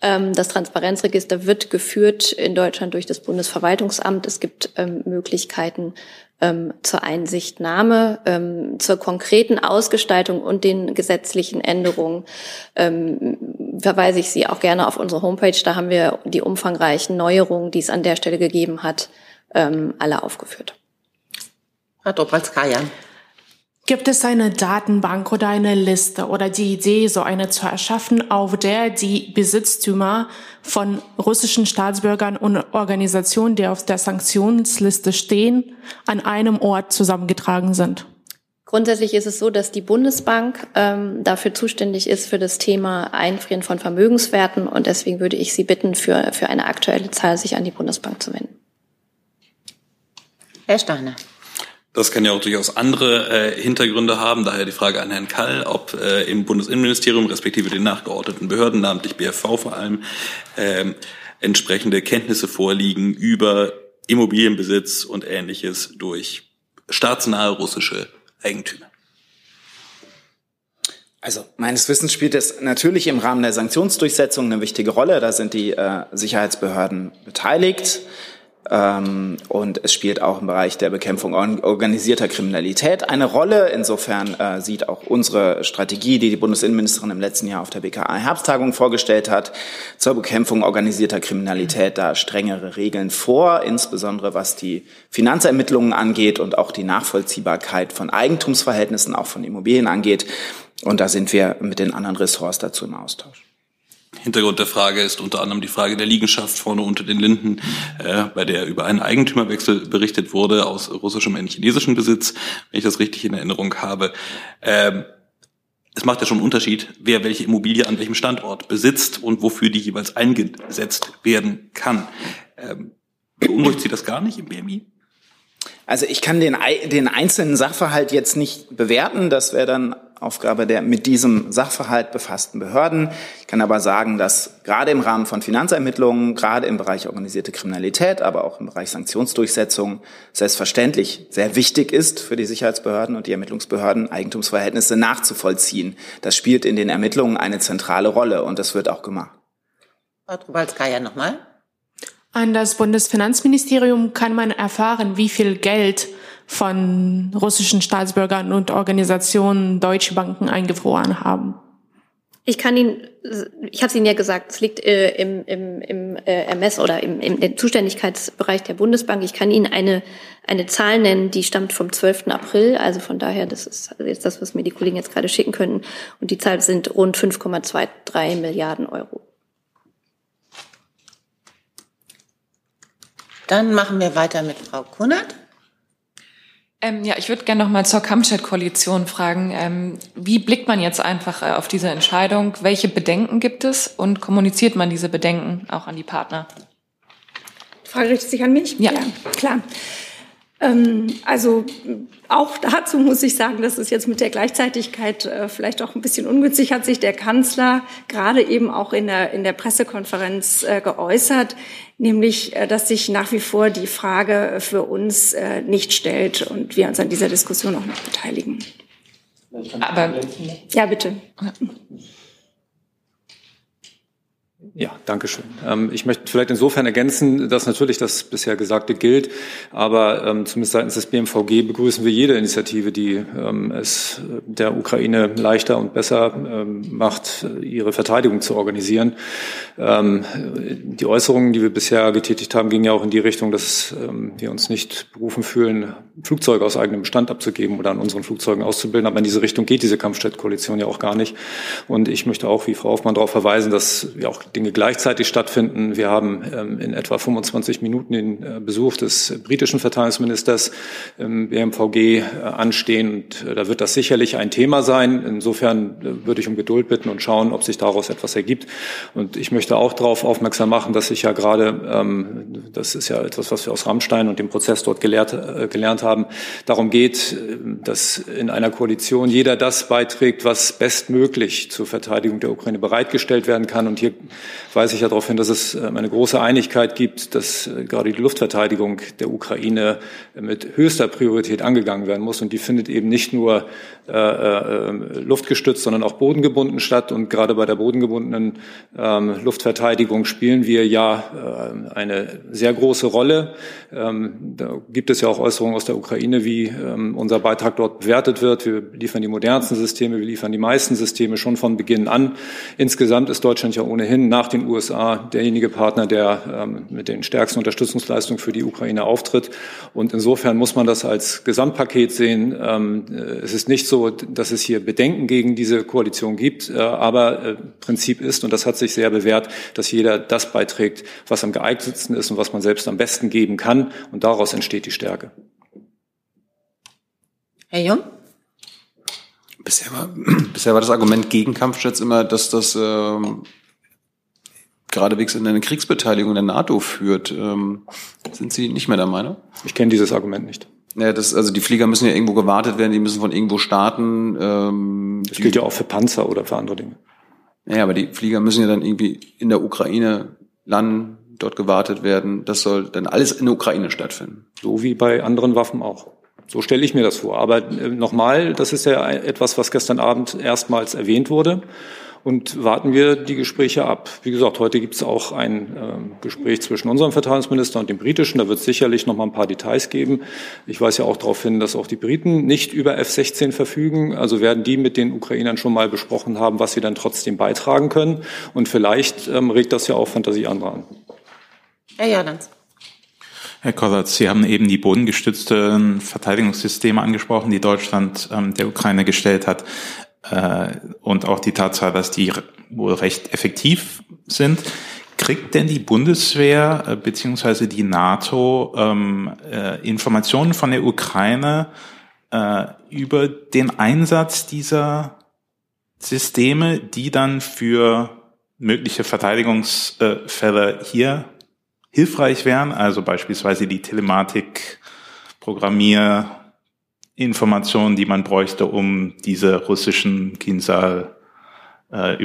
Ähm, das Transparenzregister wird geführt in Deutschland durch das Bundesverwaltungsamt. Es gibt ähm, Möglichkeiten ähm, zur Einsichtnahme, ähm, zur konkreten Ausgestaltung und den gesetzlichen Änderungen ähm, verweise ich Sie auch gerne auf unsere Homepage. Da haben wir die umfangreichen Neuerungen, die es an der Stelle gegeben hat, ähm, alle aufgeführt. Frau Dobralskaya. Gibt es eine Datenbank oder eine Liste oder die Idee, so eine zu erschaffen, auf der die Besitztümer von russischen Staatsbürgern und Organisationen, die auf der Sanktionsliste stehen, an einem Ort zusammengetragen sind? Grundsätzlich ist es so, dass die Bundesbank ähm, dafür zuständig ist für das Thema Einfrieren von Vermögenswerten und deswegen würde ich Sie bitten, für, für eine aktuelle Zahl sich an die Bundesbank zu wenden. Herr Steiner. Das kann ja auch durchaus andere äh, Hintergründe haben. Daher die Frage an Herrn Kall, ob äh, im Bundesinnenministerium respektive den nachgeordneten Behörden, namentlich BFV vor allem, äh, entsprechende Kenntnisse vorliegen über Immobilienbesitz und Ähnliches durch staatsnahe russische Eigentümer. Also meines Wissens spielt es natürlich im Rahmen der Sanktionsdurchsetzung eine wichtige Rolle. Da sind die äh, Sicherheitsbehörden beteiligt. Ähm, und es spielt auch im Bereich der Bekämpfung organisierter Kriminalität eine Rolle. Insofern äh, sieht auch unsere Strategie, die die Bundesinnenministerin im letzten Jahr auf der BKA-Herbsttagung vorgestellt hat, zur Bekämpfung organisierter Kriminalität da strengere Regeln vor, insbesondere was die Finanzermittlungen angeht und auch die Nachvollziehbarkeit von Eigentumsverhältnissen, auch von Immobilien angeht. Und da sind wir mit den anderen Ressorts dazu im Austausch. Hintergrund der Frage ist unter anderem die Frage der Liegenschaft vorne unter den Linden, äh, bei der über einen Eigentümerwechsel berichtet wurde aus russischem in chinesischen Besitz, wenn ich das richtig in Erinnerung habe. Ähm, es macht ja schon einen Unterschied, wer welche Immobilie an welchem Standort besitzt und wofür die jeweils eingesetzt werden kann. Ähm, beunruhigt Sie das gar nicht im BMI? Also ich kann den, den einzelnen Sachverhalt jetzt nicht bewerten. Das wäre dann Aufgabe der mit diesem Sachverhalt befassten Behörden. Ich kann aber sagen, dass gerade im Rahmen von Finanzermittlungen, gerade im Bereich organisierte Kriminalität, aber auch im Bereich Sanktionsdurchsetzung selbstverständlich sehr wichtig ist für die Sicherheitsbehörden und die Ermittlungsbehörden, Eigentumsverhältnisse nachzuvollziehen. Das spielt in den Ermittlungen eine zentrale Rolle und das wird auch gemacht. Frau Trubalskaya nochmal. An das Bundesfinanzministerium kann man erfahren, wie viel Geld von russischen Staatsbürgern und Organisationen deutsche Banken eingefroren haben. Ich kann Ihnen, ich habe es Ihnen ja gesagt, es liegt äh, im, im, im äh, Ermess oder im, im, im Zuständigkeitsbereich der Bundesbank. Ich kann Ihnen eine, eine Zahl nennen, die stammt vom 12. April. Also von daher, das ist jetzt das, was mir die Kollegen jetzt gerade schicken können. Und die Zahl sind rund 5,23 Milliarden Euro. Dann machen wir weiter mit Frau Kunert. Ähm, ja, ich würde gerne noch mal zur Kampfjet-Koalition fragen. Ähm, wie blickt man jetzt einfach äh, auf diese Entscheidung? Welche Bedenken gibt es und kommuniziert man diese Bedenken auch an die Partner? Die Frage richtet sich an mich? Ja, ja klar. Ähm, also auch dazu muss ich sagen, dass es jetzt mit der Gleichzeitigkeit äh, vielleicht auch ein bisschen ungünstig hat sich der Kanzler gerade eben auch in der, in der Pressekonferenz äh, geäußert, nämlich, äh, dass sich nach wie vor die Frage für uns äh, nicht stellt und wir uns an dieser Diskussion auch nicht beteiligen. Aber, ja, bitte. Ja, danke schön. Ähm, ich möchte vielleicht insofern ergänzen, dass natürlich das bisher Gesagte gilt, aber ähm, zumindest seitens des BMVG begrüßen wir jede Initiative, die ähm, es der Ukraine leichter und besser macht, ihre Verteidigung zu organisieren. Die Äußerungen, die wir bisher getätigt haben, gingen ja auch in die Richtung, dass wir uns nicht berufen fühlen, Flugzeuge aus eigenem Bestand abzugeben oder an unseren Flugzeugen auszubilden. Aber in diese Richtung geht diese Kampfjet-Koalition ja auch gar nicht. Und ich möchte auch, wie Frau Hoffmann, darauf verweisen, dass wir auch Dinge gleichzeitig stattfinden. Wir haben ähm, in etwa 25 Minuten den äh, Besuch des britischen Verteidigungsministers im BMVG äh, anstehen und äh, da wird das sicherlich ein Thema sein. Insofern äh, würde ich um Geduld bitten und schauen, ob sich daraus etwas ergibt. Und ich möchte auch darauf aufmerksam machen, dass ich ja gerade, ähm, das ist ja etwas, was wir aus Rammstein und dem Prozess dort gelehrt, äh, gelernt haben, darum geht, äh, dass in einer Koalition jeder das beiträgt, was bestmöglich zur Verteidigung der Ukraine bereitgestellt werden kann. Und hier weise ich ja darauf hin, dass es ähm, eine große Einigkeit gibt, dass äh, gerade die Luftverteidigung der Ukraine mit höchster Priorität angegangen werden muss. Und die findet eben nicht nur äh, äh, luftgestützt, sondern auch bodengebunden statt. Und gerade bei der bodengebundenen ähm, Luftverteidigung spielen wir ja eine sehr große Rolle. Ähm, da gibt es ja auch Äußerungen aus der Ukraine, wie ähm, unser Beitrag dort bewertet wird. Wir liefern die modernsten Systeme, wir liefern die meisten Systeme schon von Beginn an. Insgesamt ist Deutschland ja ohnehin nach den USA derjenige Partner, der ähm, mit den stärksten Unterstützungsleistungen für die Ukraine auftritt. Und insofern muss man das als Gesamtpaket sehen. Ähm, äh, es ist nicht so, dass es hier Bedenken gegen diese Koalition gibt, äh, aber äh, Prinzip ist, und das hat sich sehr bewährt, dass jeder das beiträgt, was am geeignetsten ist und was man selbst am besten geben kann. Und daraus entsteht die Stärke. Herr Jung? Bisher war, bisher war das Argument gegen Kampfjets immer, dass das ähm, geradewegs in eine Kriegsbeteiligung der NATO führt. Ähm, sind Sie nicht mehr der Meinung? Ich kenne dieses Argument nicht. Ja, das, also die Flieger müssen ja irgendwo gewartet werden, die müssen von irgendwo starten. Ähm, das gilt ja auch für Panzer oder für andere Dinge. Ja, aber die Flieger müssen ja dann irgendwie in der Ukraine landen, dort gewartet werden. Das soll dann alles in der Ukraine stattfinden. So wie bei anderen Waffen auch. So stelle ich mir das vor. Aber äh, nochmal, das ist ja etwas, was gestern Abend erstmals erwähnt wurde und warten wir die Gespräche ab. Wie gesagt, heute gibt es auch ein äh, Gespräch zwischen unserem Verteidigungsminister und dem britischen. Da wird es sicherlich noch mal ein paar Details geben. Ich weise ja auch darauf hin, dass auch die Briten nicht über F-16 verfügen. Also werden die mit den Ukrainern schon mal besprochen haben, was sie dann trotzdem beitragen können. Und vielleicht ähm, regt das ja auch Fantasie anderer an. Herr Jordans. Herr Kollatz, Sie haben eben die bodengestützten Verteidigungssysteme angesprochen, die Deutschland ähm, der Ukraine gestellt hat äh, und auch die Tatsache, dass die wohl recht effektiv sind. Kriegt denn die Bundeswehr äh, beziehungsweise die NATO ähm, äh, Informationen von der Ukraine äh, über den Einsatz dieser Systeme, die dann für mögliche Verteidigungsfälle hier hilfreich wären? Also beispielsweise die Telematik, Programmier, Informationen, die man bräuchte, um diese russischen Kinsal äh,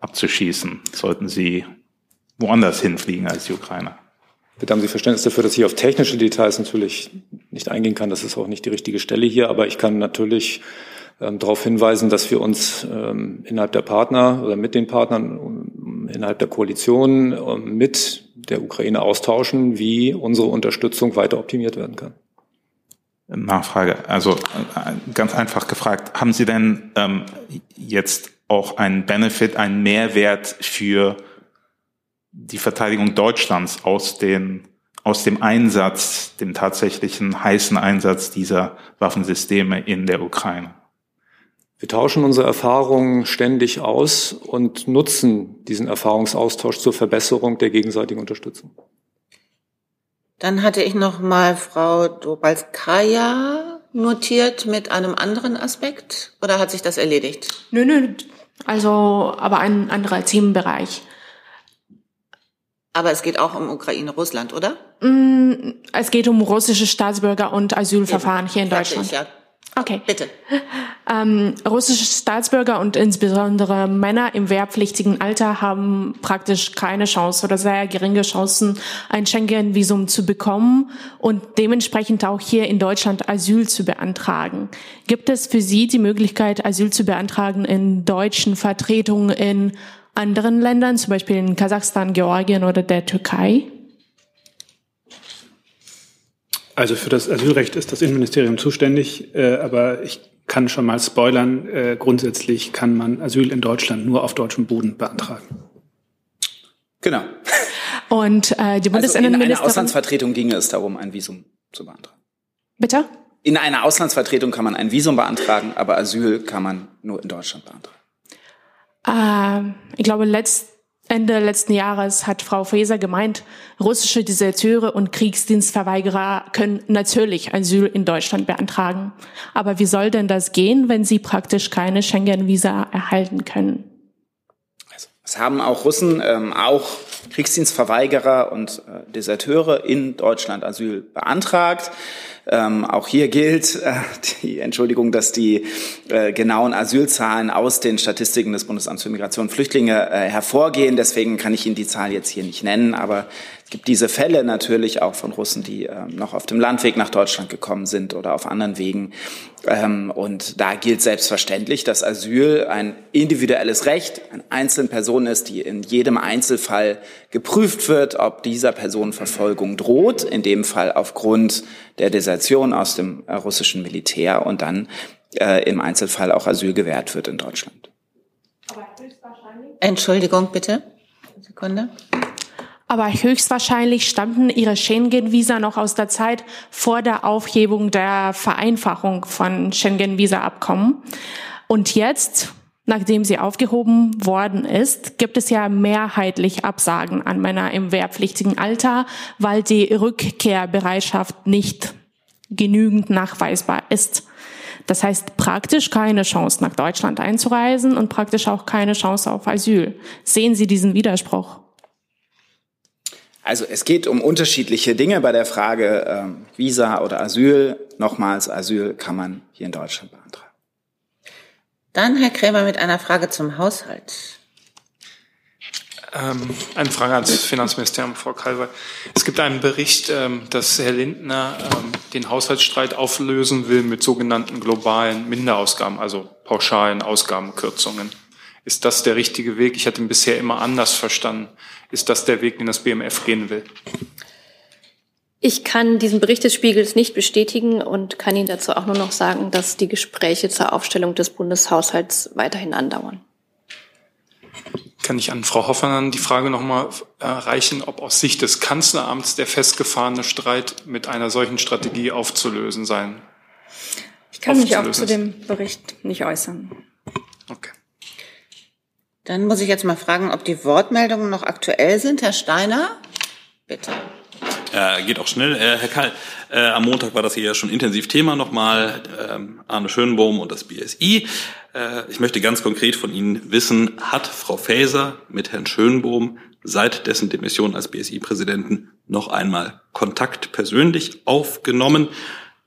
abzuschießen, sollten sie woanders hinfliegen als die Ukraine. Bitte haben Sie Verständnis dafür, dass ich auf technische Details natürlich nicht eingehen kann. Das ist auch nicht die richtige Stelle hier, aber ich kann natürlich ähm, darauf hinweisen, dass wir uns ähm, innerhalb der Partner oder mit den Partnern innerhalb der Koalition ähm, mit der Ukraine austauschen, wie unsere Unterstützung weiter optimiert werden kann. Nachfrage. Also äh, ganz einfach gefragt, haben Sie denn ähm, jetzt auch einen Benefit, einen Mehrwert für die Verteidigung Deutschlands aus, den, aus dem Einsatz, dem tatsächlichen heißen Einsatz dieser Waffensysteme in der Ukraine? Wir tauschen unsere Erfahrungen ständig aus und nutzen diesen Erfahrungsaustausch zur Verbesserung der gegenseitigen Unterstützung. Dann hatte ich noch mal Frau Dobalskaya notiert mit einem anderen Aspekt oder hat sich das erledigt? Nö, nö, also aber ein anderer Themenbereich. Aber es geht auch um Ukraine, Russland, oder? Mm, es geht um russische Staatsbürger und Asylverfahren Eben. hier in Deutschland. Ich, ja. Okay. Bitte. Ähm, russische Staatsbürger und insbesondere Männer im wehrpflichtigen Alter haben praktisch keine Chance oder sehr geringe Chancen, ein Schengen-Visum zu bekommen und dementsprechend auch hier in Deutschland Asyl zu beantragen. Gibt es für Sie die Möglichkeit, Asyl zu beantragen in deutschen Vertretungen in anderen Ländern, zum Beispiel in Kasachstan, Georgien oder der Türkei? Also für das Asylrecht ist das Innenministerium zuständig, äh, aber ich kann schon mal spoilern, äh, grundsätzlich kann man Asyl in Deutschland nur auf deutschem Boden beantragen. Genau. Und äh, die Bundesinnenministerin... Also in einer Auslandsvertretung ginge es darum, ein Visum zu beantragen. Bitte? In einer Auslandsvertretung kann man ein Visum beantragen, aber Asyl kann man nur in Deutschland beantragen äh, ich glaube, letzt, Ende letzten Jahres hat Frau Faeser gemeint, russische Deserteure und Kriegsdienstverweigerer können natürlich Asyl in Deutschland beantragen. Aber wie soll denn das gehen, wenn sie praktisch keine Schengen-Visa erhalten können? Es haben auch Russen, ähm, auch Kriegsdienstverweigerer und äh, Deserteure in Deutschland Asyl beantragt. Ähm, auch hier gilt äh, die Entschuldigung, dass die äh, genauen Asylzahlen aus den Statistiken des Bundesamts für Migration und Flüchtlinge äh, hervorgehen. Deswegen kann ich Ihnen die Zahl jetzt hier nicht nennen. Aber es gibt diese Fälle natürlich auch von Russen, die äh, noch auf dem Landweg nach Deutschland gekommen sind oder auf anderen Wegen. Ähm, und da gilt selbstverständlich, dass Asyl ein individuelles Recht an einzelnen Personen ist, die in jedem Einzelfall geprüft wird, ob dieser Person Verfolgung droht, in dem Fall aufgrund der Desertion aus dem äh, russischen Militär und dann äh, im Einzelfall auch Asyl gewährt wird in Deutschland. Entschuldigung, bitte. Sekunde. Aber höchstwahrscheinlich stammten ihre Schengen-Visa noch aus der Zeit vor der Aufhebung der Vereinfachung von Schengen-Visa-Abkommen. Und jetzt, nachdem sie aufgehoben worden ist, gibt es ja mehrheitlich Absagen an Männer im wehrpflichtigen Alter, weil die Rückkehrbereitschaft nicht genügend nachweisbar ist. Das heißt praktisch keine Chance nach Deutschland einzureisen und praktisch auch keine Chance auf Asyl. Sehen Sie diesen Widerspruch? Also es geht um unterschiedliche Dinge bei der Frage ähm, Visa oder Asyl. Nochmals, Asyl kann man hier in Deutschland beantragen. Dann Herr Krämer mit einer Frage zum Haushalt. Ähm, eine Frage ans Finanzministerium, Frau Kalver. Es gibt einen Bericht, ähm, dass Herr Lindner ähm, den Haushaltsstreit auflösen will mit sogenannten globalen Minderausgaben, also pauschalen Ausgabenkürzungen. Ist das der richtige Weg? Ich hatte ihn bisher immer anders verstanden. Ist das der Weg, den das BMF gehen will? Ich kann diesen Bericht des Spiegels nicht bestätigen und kann Ihnen dazu auch nur noch sagen, dass die Gespräche zur Aufstellung des Bundeshaushalts weiterhin andauern. Kann ich an Frau Hoffmann die Frage nochmal erreichen, ob aus Sicht des Kanzleramts der festgefahrene Streit mit einer solchen Strategie aufzulösen sein? Ich kann mich auch zu dem Bericht nicht äußern. Okay. Dann muss ich jetzt mal fragen, ob die Wortmeldungen noch aktuell sind. Herr Steiner, bitte. Äh, geht auch schnell. Äh, Herr Kall, äh, am Montag war das hier ja schon intensiv Thema nochmal. Ähm, Arne Schönbohm und das BSI. Äh, ich möchte ganz konkret von Ihnen wissen, hat Frau Faeser mit Herrn Schönbohm seit dessen Demission als BSI-Präsidenten noch einmal Kontakt persönlich aufgenommen?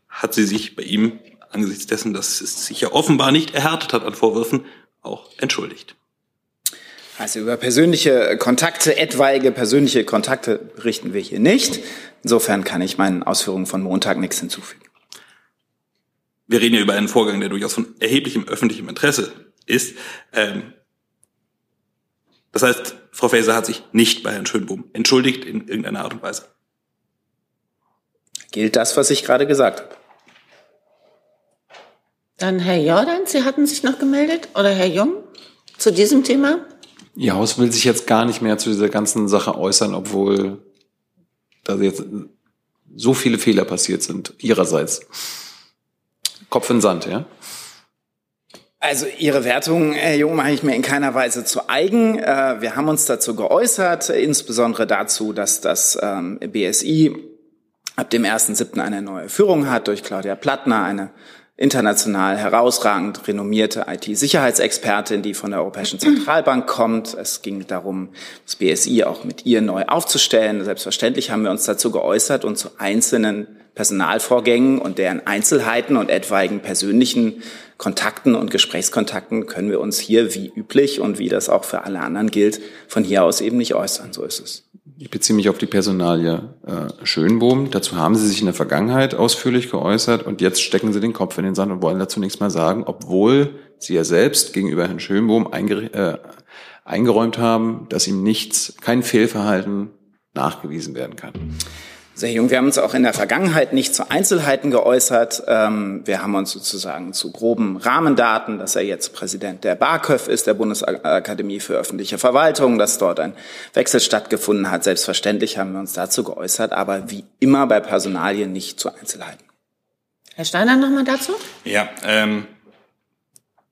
Hat sie sich bei ihm angesichts dessen, dass es sich ja offenbar nicht erhärtet hat an Vorwürfen, auch entschuldigt? Also über persönliche Kontakte, etwaige persönliche Kontakte berichten wir hier nicht. Insofern kann ich meinen Ausführungen von Montag nichts hinzufügen. Wir reden ja über einen Vorgang, der durchaus von erheblichem öffentlichem Interesse ist. Ähm, das heißt, Frau Faeser hat sich nicht bei Herrn Schönbohm entschuldigt in irgendeiner Art und Weise. Gilt das, was ich gerade gesagt habe? Dann Herr Jordan, Sie hatten sich noch gemeldet oder Herr Jung zu diesem Thema? Ihr Haus will sich jetzt gar nicht mehr zu dieser ganzen Sache äußern, obwohl da jetzt so viele Fehler passiert sind, ihrerseits. Kopf in Sand, ja? Also Ihre Wertung, Herr Jung, mache ich mir in keiner Weise zu eigen. Äh, wir haben uns dazu geäußert, insbesondere dazu, dass das ähm, BSI ab dem 1.7. eine neue Führung hat durch Claudia Plattner, eine international herausragend renommierte IT-Sicherheitsexpertin, die von der Europäischen Zentralbank kommt. Es ging darum, das BSI auch mit ihr neu aufzustellen. Selbstverständlich haben wir uns dazu geäußert und zu einzelnen Personalvorgängen und deren Einzelheiten und etwaigen persönlichen Kontakten und Gesprächskontakten können wir uns hier wie üblich und wie das auch für alle anderen gilt, von hier aus eben nicht äußern. So ist es. Ich beziehe mich auf die Personalie äh, Schönbohm. Dazu haben Sie sich in der Vergangenheit ausführlich geäußert und jetzt stecken Sie den Kopf in den Sand und wollen dazu nichts mehr sagen, obwohl Sie ja selbst gegenüber Herrn Schönbohm äh, eingeräumt haben, dass ihm nichts, kein Fehlverhalten nachgewiesen werden kann. Sehr jung. Wir haben uns auch in der Vergangenheit nicht zu Einzelheiten geäußert. Ähm, wir haben uns sozusagen zu groben Rahmendaten, dass er jetzt Präsident der BAKÖV ist, der Bundesakademie für öffentliche Verwaltung, dass dort ein Wechsel stattgefunden hat. Selbstverständlich haben wir uns dazu geäußert, aber wie immer bei Personalien nicht zu Einzelheiten. Herr Steiner nochmal dazu? Ja, ähm,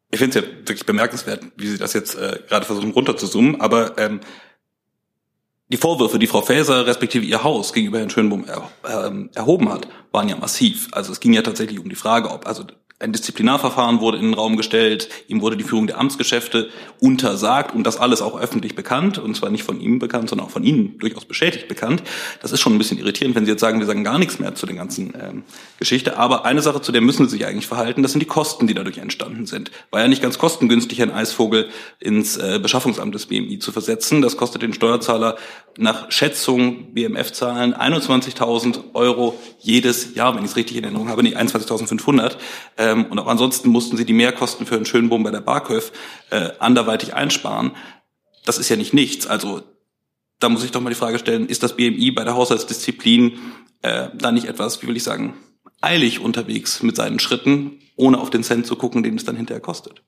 ich finde es ja wirklich bemerkenswert, wie Sie das jetzt äh, gerade versuchen runterzuzoomen, aber ähm, die Vorwürfe, die Frau Faeser respektive ihr Haus gegenüber Herrn Schönbohm er, äh, erhoben hat, waren ja massiv. Also es ging ja tatsächlich um die Frage, ob also ein Disziplinarverfahren wurde in den Raum gestellt, ihm wurde die Führung der Amtsgeschäfte untersagt und das alles auch öffentlich bekannt, und zwar nicht von ihm bekannt, sondern auch von Ihnen durchaus beschädigt bekannt. Das ist schon ein bisschen irritierend, wenn Sie jetzt sagen, wir sagen gar nichts mehr zu der ganzen ähm, Geschichte. Aber eine Sache, zu der müssen Sie sich eigentlich verhalten, das sind die Kosten, die dadurch entstanden sind. War ja nicht ganz kostengünstig, Herrn Eisvogel ins äh, Beschaffungsamt des BMI zu versetzen. Das kostet den Steuerzahler nach Schätzung BMF-Zahlen 21.000 Euro jedes Jahr, wenn ich es richtig in Erinnerung habe, nicht 21.500. Ähm, und auch ansonsten mussten sie die Mehrkosten für einen Schönbohm bei der Barköf äh, anderweitig einsparen. Das ist ja nicht nichts. Also da muss ich doch mal die Frage stellen, ist das BMI bei der Haushaltsdisziplin äh, da nicht etwas, wie will ich sagen, eilig unterwegs mit seinen Schritten, ohne auf den Cent zu gucken, den es dann hinterher kostet?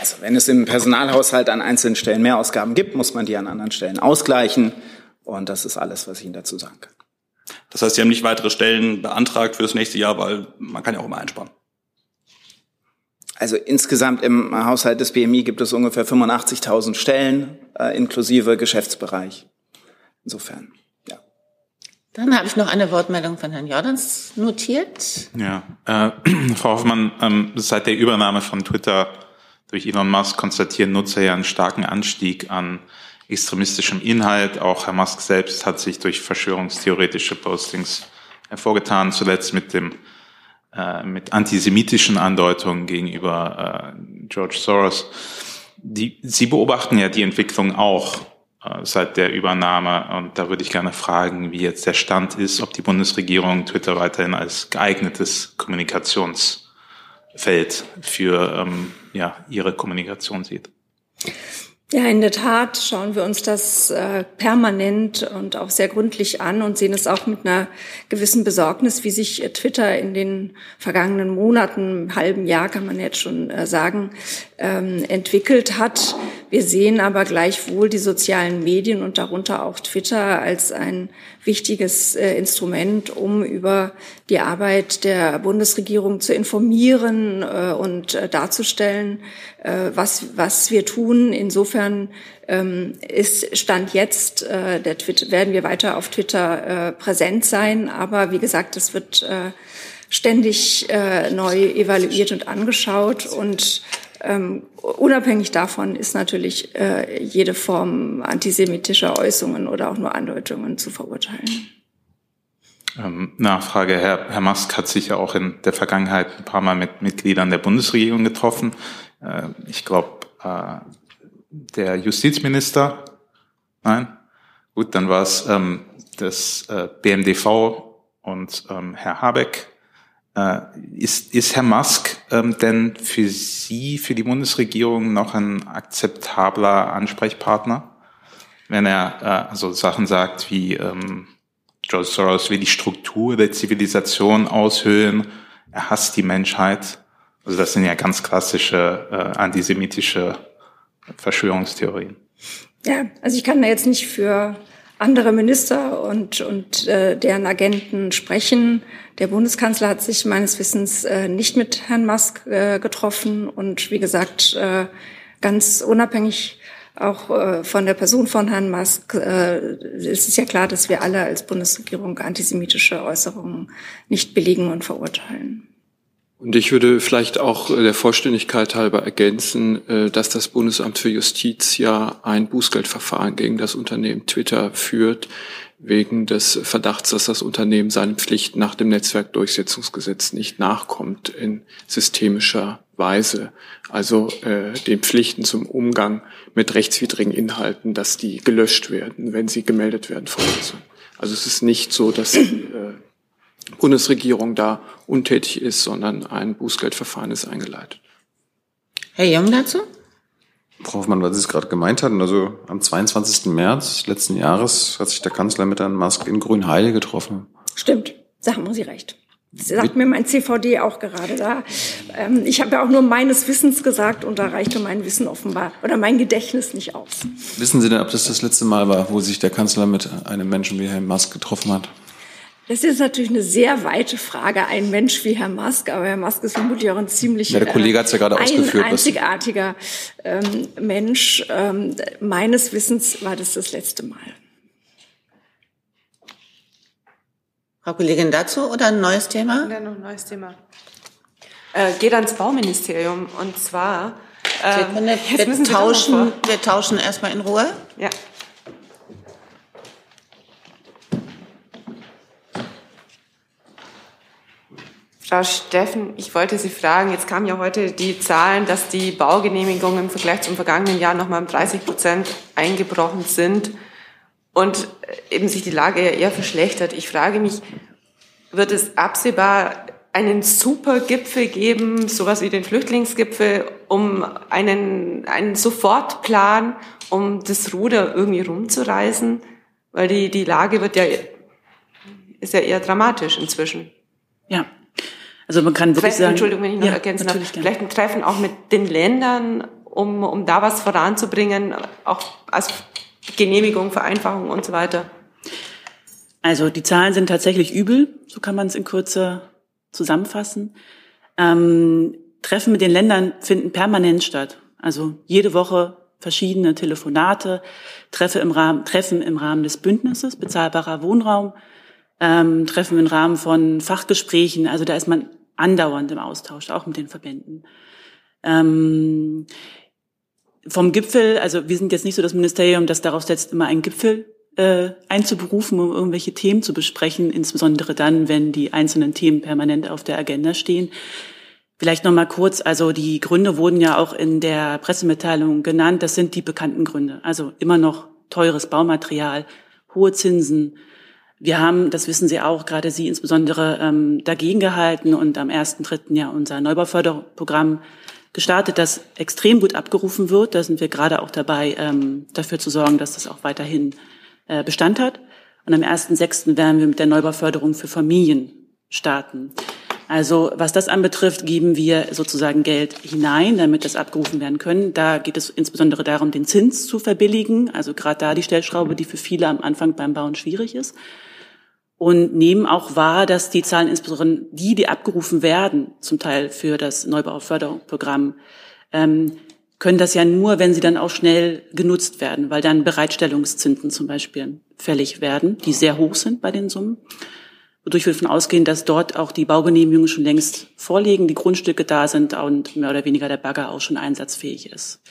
Also wenn es im Personalhaushalt an einzelnen Stellen Mehrausgaben gibt, muss man die an anderen Stellen ausgleichen. Und das ist alles, was ich Ihnen dazu sagen kann. Das heißt, Sie haben nicht weitere Stellen beantragt für das nächste Jahr, weil man kann ja auch immer einsparen. Also insgesamt im Haushalt des BMI gibt es ungefähr 85.000 Stellen äh, inklusive Geschäftsbereich. Insofern, ja. Dann habe ich noch eine Wortmeldung von Herrn Jordans notiert. Ja, äh, Frau Hoffmann, ähm, seit der Übernahme von Twitter durch Elon Musk konstatieren Nutzer ja einen starken Anstieg an extremistischem Inhalt. Auch Herr Musk selbst hat sich durch verschwörungstheoretische Postings hervorgetan, zuletzt mit dem äh, mit antisemitischen Andeutungen gegenüber äh, George Soros. Die, Sie beobachten ja die Entwicklung auch äh, seit der Übernahme und da würde ich gerne fragen, wie jetzt der Stand ist, ob die Bundesregierung Twitter weiterhin als geeignetes Kommunikationsfeld für ähm, ja, ihre Kommunikation sieht. Ja, in der Tat schauen wir uns das äh, permanent und auch sehr gründlich an und sehen es auch mit einer gewissen Besorgnis, wie sich äh, Twitter in den vergangenen Monaten, halben Jahr kann man jetzt schon äh, sagen, ähm, entwickelt hat. Wir sehen aber gleichwohl die sozialen Medien und darunter auch Twitter als ein wichtiges äh, Instrument, um über die Arbeit der Bundesregierung zu informieren äh, und äh, darzustellen, äh, was, was wir tun. Insofern ähm, ist Stand jetzt, äh, der Twitter, werden wir weiter auf Twitter äh, präsent sein. Aber wie gesagt, es wird ständig neu evaluiert und angeschaut und ähm, unabhängig davon ist natürlich äh, jede Form antisemitischer Äußerungen oder auch nur Andeutungen zu verurteilen. Ähm, Nachfrage, Herr, Herr Musk hat sich ja auch in der Vergangenheit ein paar Mal mit Mitgliedern der Bundesregierung getroffen. Äh, ich glaube, äh, der Justizminister, nein, gut, dann war es ähm, das äh, BMDV und ähm, Herr Habeck ist, ist Herr Musk ähm, denn für Sie, für die Bundesregierung noch ein akzeptabler Ansprechpartner, wenn er äh, also Sachen sagt wie ähm, George Soros will die Struktur der Zivilisation aushöhlen, er hasst die Menschheit. Also das sind ja ganz klassische äh, antisemitische Verschwörungstheorien. Ja, also ich kann da jetzt nicht für andere Minister und, und äh, deren Agenten sprechen. Der Bundeskanzler hat sich meines Wissens äh, nicht mit Herrn Musk äh, getroffen und wie gesagt, äh, ganz unabhängig auch äh, von der Person von Herrn Musk äh, es ist ja klar, dass wir alle als Bundesregierung antisemitische Äußerungen nicht billigen und verurteilen. Und ich würde vielleicht auch der Vollständigkeit halber ergänzen, äh, dass das Bundesamt für Justiz ja ein Bußgeldverfahren gegen das Unternehmen Twitter führt, wegen des Verdachts, dass das Unternehmen seinen Pflichten nach dem Netzwerkdurchsetzungsgesetz nicht nachkommt in systemischer Weise. Also äh, den Pflichten zum Umgang mit rechtswidrigen Inhalten, dass die gelöscht werden, wenn sie gemeldet werden von uns. Also es ist nicht so, dass äh, Bundesregierung da untätig ist, sondern ein Bußgeldverfahren ist eingeleitet. Herr Jung dazu? Frau Hoffmann, was Sie es gerade gemeint hatten, also am 22. März letzten Jahres hat sich der Kanzler mit Herrn Musk in Grünheide getroffen. Stimmt, sagen haben Sie recht. Das sagt mir mein CVD auch gerade da. Ähm, ich habe ja auch nur meines Wissens gesagt und da reichte mein Wissen offenbar oder mein Gedächtnis nicht aus. Wissen Sie denn, ob das das letzte Mal war, wo sich der Kanzler mit einem Menschen wie Herrn Musk getroffen hat? Das ist natürlich eine sehr weite Frage. Ein Mensch wie Herr Musk, aber Herr Musk ist vermutlich auch ein ziemlich ja, der Kollege hat's ja gerade ein ausgeführt, einzigartiger ähm, Mensch. Ähm, meines Wissens war das das letzte Mal. Frau Kollegin dazu oder ein neues Thema? Ja, noch ein neues Thema. Äh, geht ans Bauministerium und zwar. Ähm, wir, wir, tauschen, wir tauschen erstmal in Ruhe. Ja. Frau Steffen, ich wollte Sie fragen, jetzt kamen ja heute die Zahlen, dass die Baugenehmigungen im Vergleich zum vergangenen Jahr nochmal um 30 Prozent eingebrochen sind und eben sich die Lage ja eher verschlechtert. Ich frage mich, wird es absehbar einen Supergipfel geben, sowas wie den Flüchtlingsgipfel, um einen, einen Sofortplan, um das Ruder irgendwie rumzureißen? Weil die, die Lage wird ja, ist ja eher dramatisch inzwischen. Ja, also man kann wirklich vielleicht, sagen. Entschuldigung, wenn ich noch ja, ergänzen darf. Vielleicht ein Treffen auch mit den Ländern, um, um da was voranzubringen, auch als Genehmigung, Vereinfachung und so weiter. Also die Zahlen sind tatsächlich übel, so kann man es in Kürze zusammenfassen. Ähm, Treffen mit den Ländern finden permanent statt. Also jede Woche verschiedene Telefonate, Treffen im Rahmen, Treffen im Rahmen des Bündnisses, bezahlbarer Wohnraum, ähm, Treffen im Rahmen von Fachgesprächen. Also da ist man andauernd im Austausch, auch mit den Verbänden. Ähm, vom Gipfel, also wir sind jetzt nicht so das Ministerium, das darauf setzt, immer einen Gipfel äh, einzuberufen, um irgendwelche Themen zu besprechen, insbesondere dann, wenn die einzelnen Themen permanent auf der Agenda stehen. Vielleicht noch mal kurz, also die Gründe wurden ja auch in der Pressemitteilung genannt. Das sind die bekannten Gründe. Also immer noch teures Baumaterial, hohe Zinsen, wir haben, das wissen Sie auch, gerade Sie insbesondere ähm, dagegen gehalten und am 1.3. ja unser Neubauförderprogramm gestartet, das extrem gut abgerufen wird. Da sind wir gerade auch dabei, ähm, dafür zu sorgen, dass das auch weiterhin äh, Bestand hat. Und am 1.6. werden wir mit der Neubauförderung für Familien starten. Also was das anbetrifft, geben wir sozusagen Geld hinein, damit das abgerufen werden können. Da geht es insbesondere darum, den Zins zu verbilligen. Also gerade da die Stellschraube, die für viele am Anfang beim Bauen schwierig ist und nehmen auch wahr, dass die Zahlen, insbesondere die, die abgerufen werden, zum Teil für das Neubauförderprogramm, ähm, können das ja nur, wenn sie dann auch schnell genutzt werden, weil dann Bereitstellungszinsen zum Beispiel fällig werden, die sehr hoch sind bei den Summen. Wodurch wir davon ausgehen, dass dort auch die Baugenehmigungen schon längst vorliegen, die Grundstücke da sind und mehr oder weniger der Bagger auch schon einsatzfähig ist.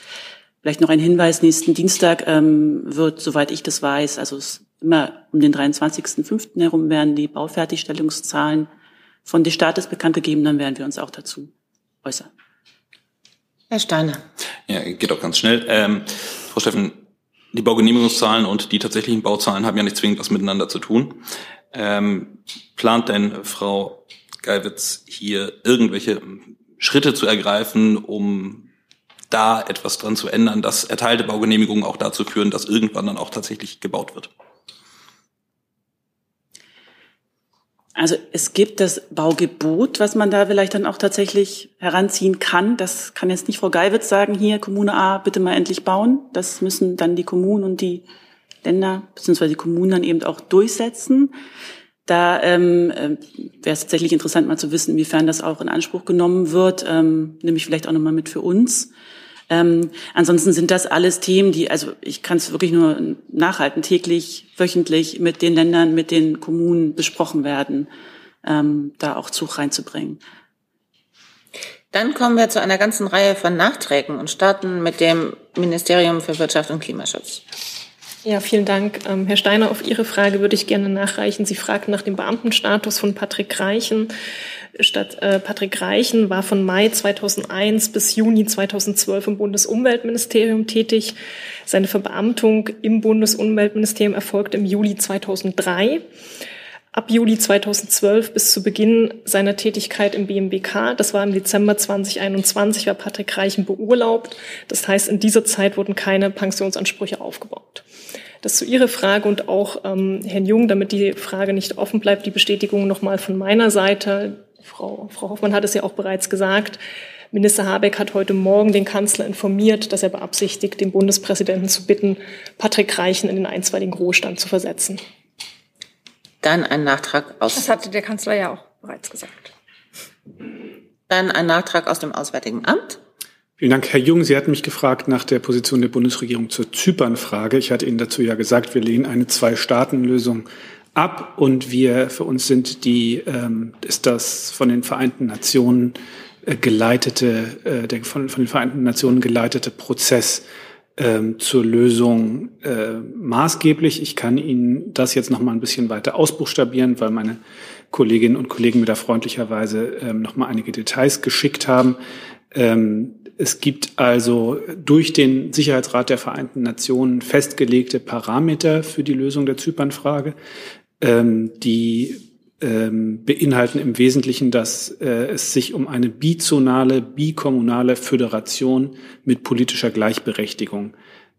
Vielleicht noch ein Hinweis, nächsten Dienstag ähm, wird, soweit ich das weiß, also es immer um den 23.05. herum werden die Baufertigstellungszahlen von des Staates bekannt gegeben, dann werden wir uns auch dazu äußern. Herr Steiner. Ja, geht auch ganz schnell. Ähm, Frau Steffen, die Baugenehmigungszahlen und die tatsächlichen Bauzahlen haben ja nicht zwingend was miteinander zu tun. Ähm, plant denn Frau Geiwitz hier irgendwelche Schritte zu ergreifen, um da etwas dran zu ändern, dass erteilte Baugenehmigungen auch dazu führen, dass irgendwann dann auch tatsächlich gebaut wird? Also es gibt das Baugebot, was man da vielleicht dann auch tatsächlich heranziehen kann. Das kann jetzt nicht Frau Geiwitz sagen, hier Kommune A, bitte mal endlich bauen. Das müssen dann die Kommunen und die Länder die Kommunen dann eben auch durchsetzen. Da ähm, äh, wäre es tatsächlich interessant, mal zu wissen, inwiefern das auch in Anspruch genommen wird, ähm, nämlich vielleicht auch nochmal mit für uns. Ähm, ansonsten sind das alles Themen, die, also ich kann es wirklich nur nachhalten, täglich, wöchentlich mit den Ländern, mit den Kommunen besprochen werden, ähm, da auch Zug reinzubringen. Dann kommen wir zu einer ganzen Reihe von Nachträgen und starten mit dem Ministerium für Wirtschaft und Klimaschutz. Ja, vielen Dank. Ähm, Herr Steiner, auf Ihre Frage würde ich gerne nachreichen. Sie fragten nach dem Beamtenstatus von Patrick Reichen. Statt äh, Patrick Reichen war von Mai 2001 bis Juni 2012 im Bundesumweltministerium tätig. Seine Verbeamtung im Bundesumweltministerium erfolgte im Juli 2003. Ab Juli 2012 bis zu Beginn seiner Tätigkeit im BMWK, das war im Dezember 2021, war Patrick Reichen beurlaubt. Das heißt, in dieser Zeit wurden keine Pensionsansprüche aufgebaut. Das zu Ihrer Frage und auch ähm, Herrn Jung, damit die Frage nicht offen bleibt, die Bestätigung nochmal von meiner Seite. Frau, Frau Hoffmann hat es ja auch bereits gesagt. Minister Habeck hat heute Morgen den Kanzler informiert, dass er beabsichtigt, den Bundespräsidenten zu bitten, Patrick Reichen in den einstweiligen Ruhestand zu versetzen. Dann ein Nachtrag aus. Das hatte der Kanzler ja auch bereits gesagt. Dann ein Nachtrag aus dem Auswärtigen Amt. Vielen Dank, Herr Jung. Sie hatten mich gefragt nach der Position der Bundesregierung zur Zypern-Frage. Ich hatte Ihnen dazu ja gesagt, wir lehnen eine Zwei-Staaten-Lösung ab und wir für uns sind die ähm, ist das von den Vereinten Nationen äh, geleitete äh, der von, von den Vereinten Nationen geleitete Prozess ähm, zur Lösung äh, maßgeblich. Ich kann Ihnen das jetzt noch mal ein bisschen weiter ausbuchstabieren, weil meine Kolleginnen und Kollegen mir da freundlicherweise ähm, noch mal einige Details geschickt haben. Ähm, es gibt also durch den Sicherheitsrat der Vereinten Nationen festgelegte Parameter für die Lösung der Zypernfrage, ähm, die ähm, beinhalten im Wesentlichen, dass äh, es sich um eine bizonale, bikommunale Föderation mit politischer Gleichberechtigung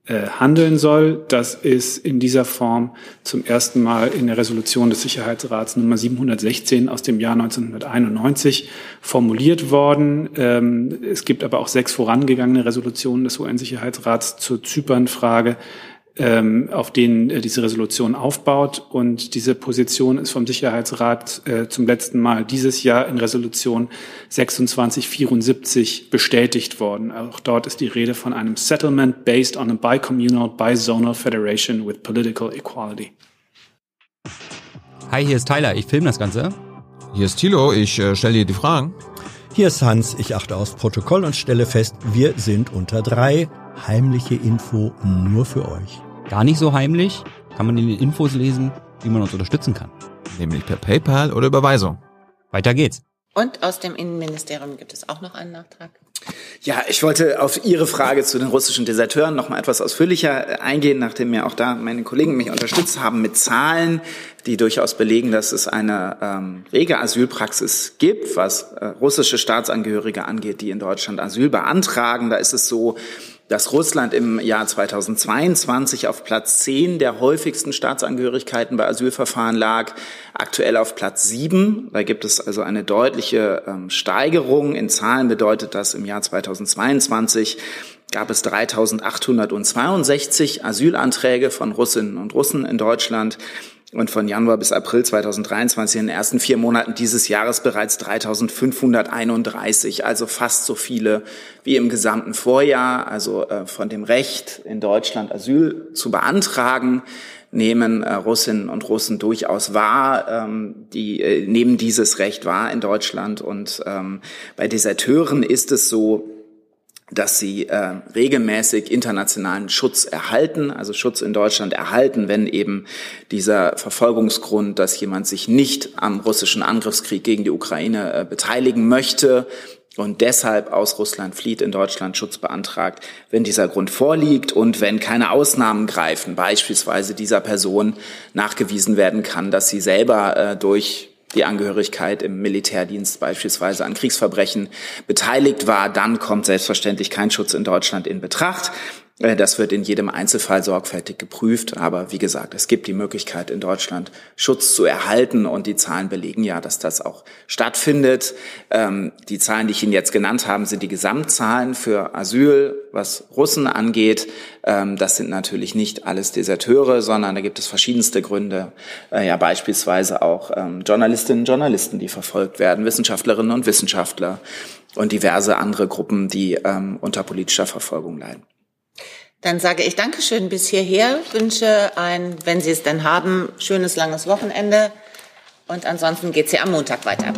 äh, handeln soll. Das ist in dieser Form zum ersten Mal in der Resolution des Sicherheitsrats Nummer 716 aus dem Jahr 1991 formuliert worden. Ähm, es gibt aber auch sechs vorangegangene Resolutionen des UN-Sicherheitsrats zur Zypernfrage, ähm, auf denen äh, diese Resolution aufbaut. Und diese Position ist vom Sicherheitsrat äh, zum letzten Mal dieses Jahr in Resolution 2674 bestätigt worden. Auch dort ist die Rede von einem Settlement based on a bicommunal, bizonal federation with political equality. Hi, hier ist Tyler, ich filme das Ganze. Hier ist Thilo, ich äh, stelle dir die Fragen. Hier ist Hans, ich achte aufs Protokoll und stelle fest, wir sind unter drei heimliche Info nur für euch. Gar nicht so heimlich, kann man in den Infos lesen, wie man uns unterstützen kann. Nämlich per PayPal oder Überweisung. Weiter geht's. Und aus dem Innenministerium gibt es auch noch einen Nachtrag. Ja, ich wollte auf Ihre Frage zu den russischen Deserteuren noch mal etwas ausführlicher eingehen, nachdem mir auch da meine Kollegen mich unterstützt haben mit Zahlen, die durchaus belegen, dass es eine ähm, rege Asylpraxis gibt, was äh, russische Staatsangehörige angeht, die in Deutschland Asyl beantragen. Da ist es so, dass Russland im Jahr 2022 auf Platz 10 der häufigsten Staatsangehörigkeiten bei Asylverfahren lag, aktuell auf Platz 7. Da gibt es also eine deutliche ähm, Steigerung. In Zahlen bedeutet das im Jahr 2022 gab es 3.862 Asylanträge von Russinnen und Russen in Deutschland und von Januar bis April 2023 in den ersten vier Monaten dieses Jahres bereits 3.531, also fast so viele wie im gesamten Vorjahr. Also äh, von dem Recht in Deutschland Asyl zu beantragen nehmen äh, Russinnen und Russen durchaus wahr, ähm, die äh, nehmen dieses Recht wahr in Deutschland. Und ähm, bei Deserteuren ist es so, dass sie äh, regelmäßig internationalen Schutz erhalten, also Schutz in Deutschland erhalten, wenn eben dieser Verfolgungsgrund, dass jemand sich nicht am russischen Angriffskrieg gegen die Ukraine äh, beteiligen möchte und deshalb aus Russland flieht, in Deutschland Schutz beantragt, wenn dieser Grund vorliegt und wenn keine Ausnahmen greifen, beispielsweise dieser Person nachgewiesen werden kann, dass sie selber äh, durch die Angehörigkeit im Militärdienst beispielsweise an Kriegsverbrechen beteiligt war, dann kommt selbstverständlich kein Schutz in Deutschland in Betracht. Äh, das wird in jedem Einzelfall sorgfältig geprüft. Aber wie gesagt, es gibt die Möglichkeit, in Deutschland Schutz zu erhalten. Und die Zahlen belegen ja, dass das auch stattfindet. Ähm, die Zahlen, die ich Ihnen jetzt genannt habe, sind die Gesamtzahlen für Asyl, was Russen angeht. Ähm, das sind natürlich nicht alles Deserteure, sondern da gibt es verschiedenste Gründe. Äh, ja, beispielsweise auch ähm, Journalistinnen und Journalisten, die verfolgt werden, Wissenschaftlerinnen und Wissenschaftler und diverse andere Gruppen, die unter politischer Verfolgung leiden. Dann sage ich Dankeschön bis hierher, wünsche ein, wenn Sie es denn haben, schönes langes Wochenende und ansonsten geht es hier am Montag weiter.